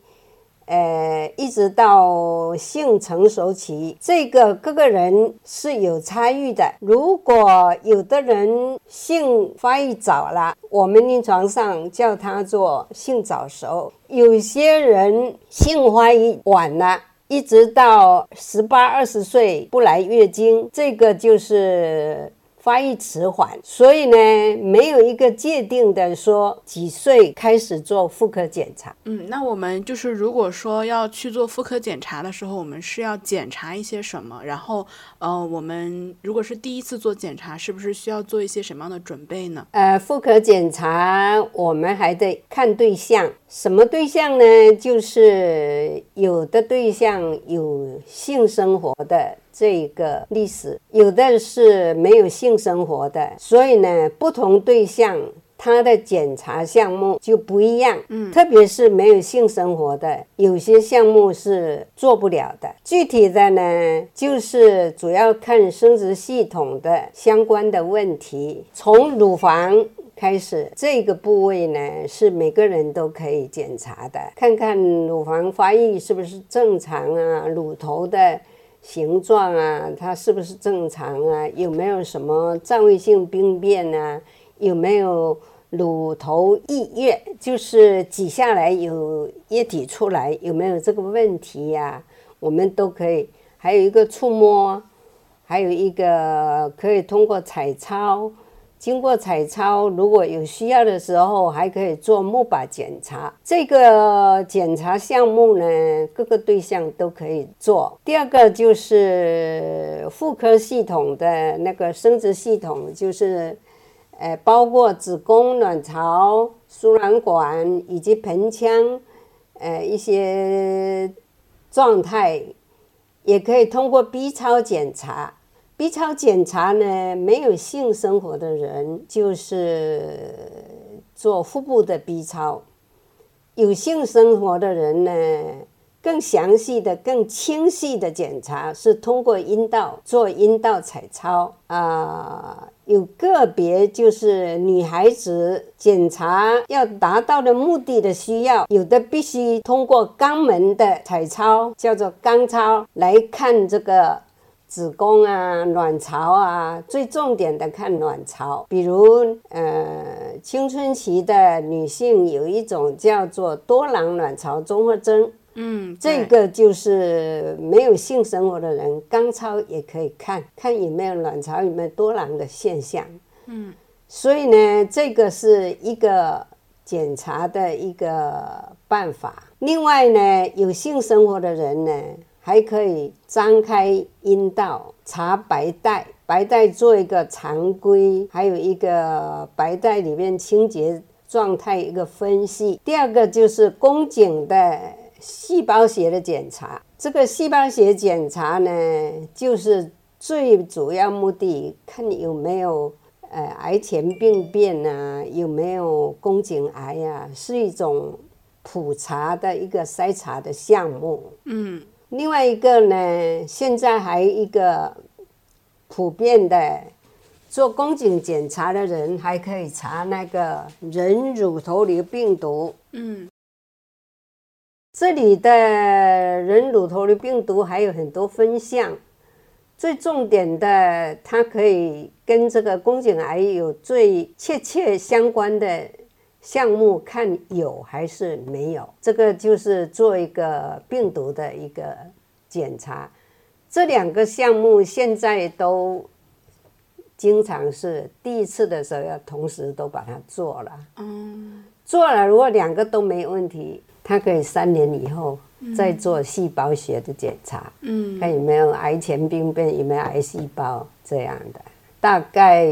呃，一直到性成熟期，这个各个人是有差异的。如果有的人性发育早了，我们临床上叫他做性早熟；有些人性发育晚了，一直到十八二十岁不来月经，这个就是。发育迟缓，所以呢，没有一个界定的说几岁开始做妇科检查。嗯，那我们就是如果说要去做妇科检查的时候，我们是要检查一些什么？然后，呃，我们如果是第一次做检查，是不是需要做一些什么样的准备呢？呃，妇科检查我们还得看对象，什么对象呢？就是有的对象有性生活的。这个历史有的是没有性生活的，所以呢，不同对象他的检查项目就不一样。嗯，特别是没有性生活的，有些项目是做不了的。具体的呢，就是主要看生殖系统的相关的问题，从乳房开始，这个部位呢是每个人都可以检查的，看看乳房发育是不是正常啊，乳头的。形状啊，它是不是正常啊？有没有什么占位性病变啊？有没有乳头溢液，就是挤下来有液体出来，有没有这个问题呀、我们都可以。还有一个触摸，还有一个可以通过彩超，经过彩超，如果有需要的时候，还可以做钼靶检查。这个检查项目呢，各个对象都可以做。第二个就是妇科系统的那个生殖系统，就是呃，包括子宫、卵巢、输卵管以及盆腔，呃，一些状态，也可以通过 B 超检查。B 超检查呢，没有性生活的人就是做腹部的 B 超，有性生活的人呢，更详细的、更清晰的检查是通过阴道做阴道彩超。啊、有个别就是女孩子检查要达到的目的的需要，有的必须通过肛门的彩超，叫做肛超来看这个子宫啊、卵巢啊，最重点的看卵巢。比如，呃，青春期的女性有一种叫做多囊卵巢综合征，嗯，这个就是没有性生活的人，肛超也可以看看有没有卵巢有没有多囊的现象。嗯，所以呢，这个是一个检查的一个办法。另外呢，有性生活的人呢，还可以张开阴道查白带，白带做一个常规，还有一个白带里面清洁状态一个分析。第二个就是宫颈的细胞学的检查。这个细胞学检查呢，就是最主要目的看你有没有呃癌前病变啊，有没有宫颈癌啊，是一种普查的一个筛查的项目。嗯另外一个呢，现在还一个普遍的做宫颈检查的人，还可以查那个人乳头瘤病毒。嗯这里的人乳头瘤病毒还有很多分项，最重点的，它可以跟这个宫颈癌有最切切相关的项目，看有还是没有。这个就是做一个病毒的一个检查。这两个项目现在都经常是第一次的时候要同时都把它做了。嗯做了，如果两个都没问题，它可以三年以后再做细胞学的检查，嗯看有没有癌前病变，有没有癌细胞这样的。大概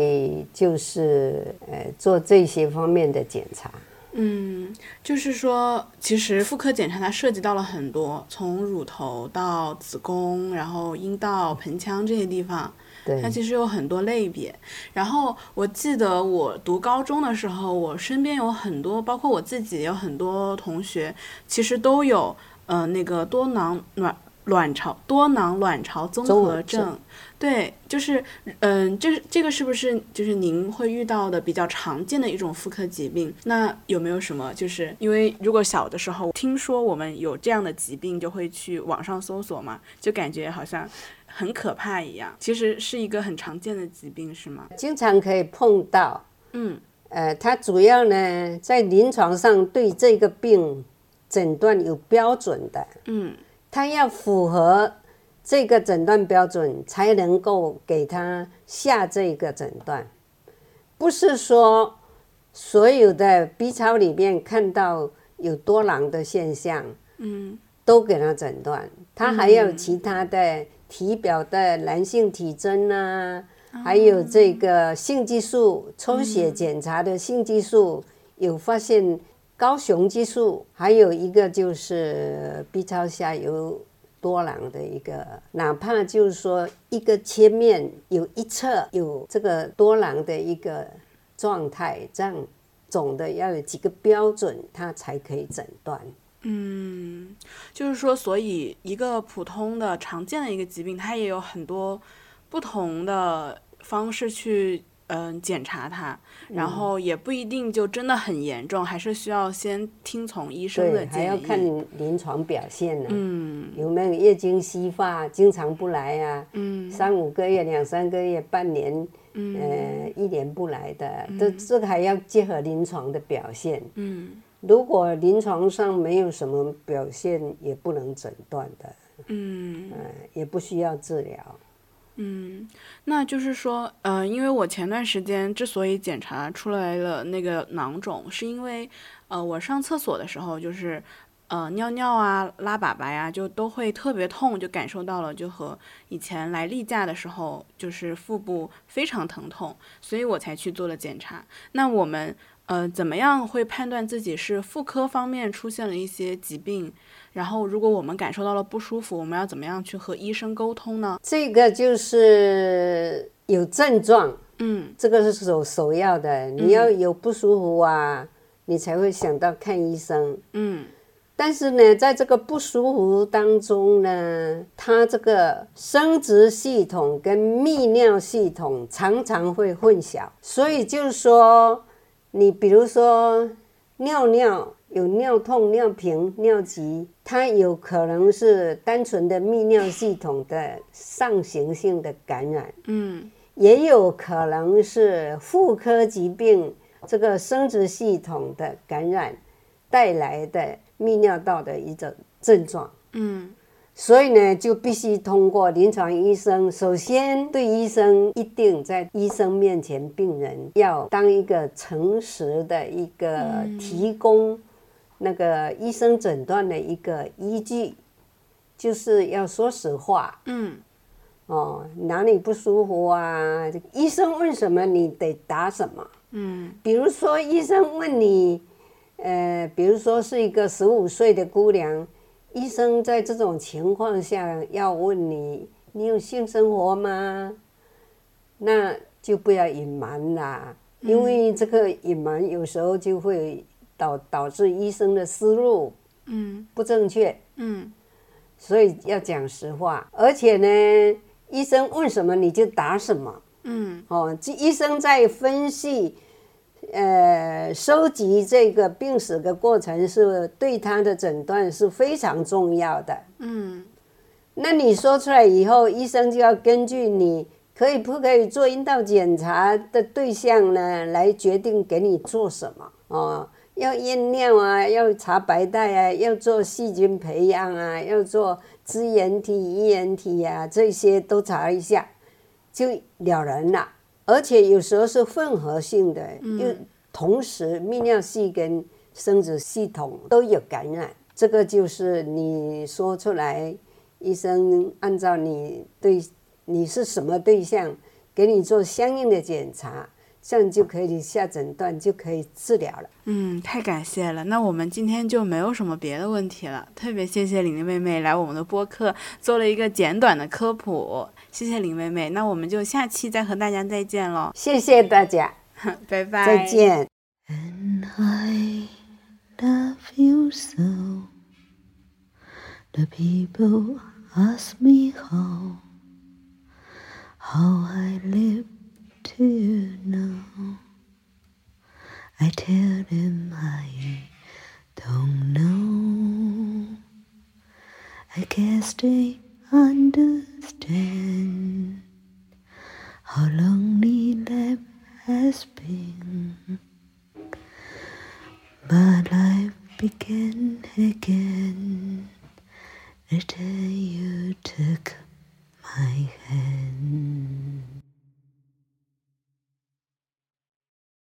就是呃做这些方面的检查。嗯，就是说，其实妇科检查它涉及到了很多，从乳头到子宫，然后阴道、盆腔这些地方，对它，其实有很多类别。然后我记得我读高中的时候，我身边有很多，包括我自己有很多同学，其实都有呃那个多囊卵卵巢多囊卵巢综合症。症对，就是嗯，这这个是不是就是您会遇到的比较常见的一种妇科疾病？那有没有什么就是因为如果小的时候听说我们有这样的疾病，就会去网上搜索嘛，就感觉好像很可怕一样。其实是一个很常见的疾病，是吗？经常可以碰到。嗯呃，它主要呢在临床上对这个病诊断有标准的，嗯它要符合这个诊断标准，才能够给他下这个诊断。不是说所有的 B 超里面看到有多囊的现象，嗯都给他诊断，他还有其他的体表的男性体征啊，还有这个性激素抽血检查的性激素有发现高雄激素，还有一个就是 B 超下有多囊的一个，哪怕就是说一个切面有一侧有这个多囊的一个状态，这样总的要有几个标准，它才可以诊断。嗯，就是说，所以一个普通的常见的一个疾病，它也有很多不同的方式去嗯、检查它，然后也不一定就真的很严重，还是需要先听从医生的对，还要。看临床表现呢、嗯有没有月经稀发，经常不来呀、嗯三五个月、两三个月、半年，嗯呃，一年不来的，这这个还要结合临床的表现。嗯如果临床上没有什么表现，也不能诊断的，嗯呃，也不需要治疗。嗯，那就是说，呃，因为我前段时间之所以检查出来了那个囊肿，是因为，呃，我上厕所的时候就是，呃，尿尿啊、拉粑粑呀，就都会特别痛，就感受到了，就和以前来例假的时候，就是腹部非常疼痛，所以我才去做了检查。那我们，呃，怎么样会判断自己是妇科方面出现了一些疾病？然后，如果我们感受到了不舒服，我们要怎么样去和医生沟通呢？这个就是有症状，嗯这个是首首要的。你要有不舒服啊，你才会想到看医生。嗯但是呢，在这个不舒服当中呢，它这个生殖系统跟泌尿系统常常会混淆，所以就是说，你比如说尿尿有尿痛、尿频、尿急，它有可能是单纯的泌尿系统的上行性的感染，嗯。也有可能是妇科疾病这个生殖系统的感染带来的泌尿道的一种症状。嗯。所以呢，就必须通过临床医生，首先对医生一定在医生面前，病人要当一个诚实的一个提供那个医生诊断的一个依据，就是要说实话。嗯哦，哪里不舒服啊？医生问什么，你得答什么。嗯比如说，医生问你，呃，比如说是一个十五岁的姑娘，医生在这种情况下要问你，你有性生活吗？那就不要隐瞒啦，因为这个隐瞒有时候就会导导致医生的思路嗯不正确。嗯所以要讲实话，而且呢，医生问什么你就答什么。嗯哦，这医生在分析，呃，收集这个病史的过程是对他的诊断是非常重要的。嗯那你说出来以后，医生就要根据你可以不可以做阴道检查的对象呢，来决定给你做什么哦。要验尿啊，要查白带啊，要做细菌培养啊，要做支原体、衣原体啊，这些都查一下就了然了。而且有时候是混合性的，又同时泌尿系跟生殖系统都有感染，这个就是你说出来，医生按照你对你是什么对象，给你做相应的检查，这样就可以下诊断，就可以治疗了。嗯，太感谢了。那我们今天就没有什么别的问题了，特别谢谢玲玲妹妹来我们的播客做了一个简短的科普，谢谢林妹妹。那我们就下期再和大家再见喽，谢谢大家，拜拜，再。见。And I love you so. The people ask me how, how I live to know. I tell them I don't know. I guess they understand how lonely life has been. But life began again the day you took my hand.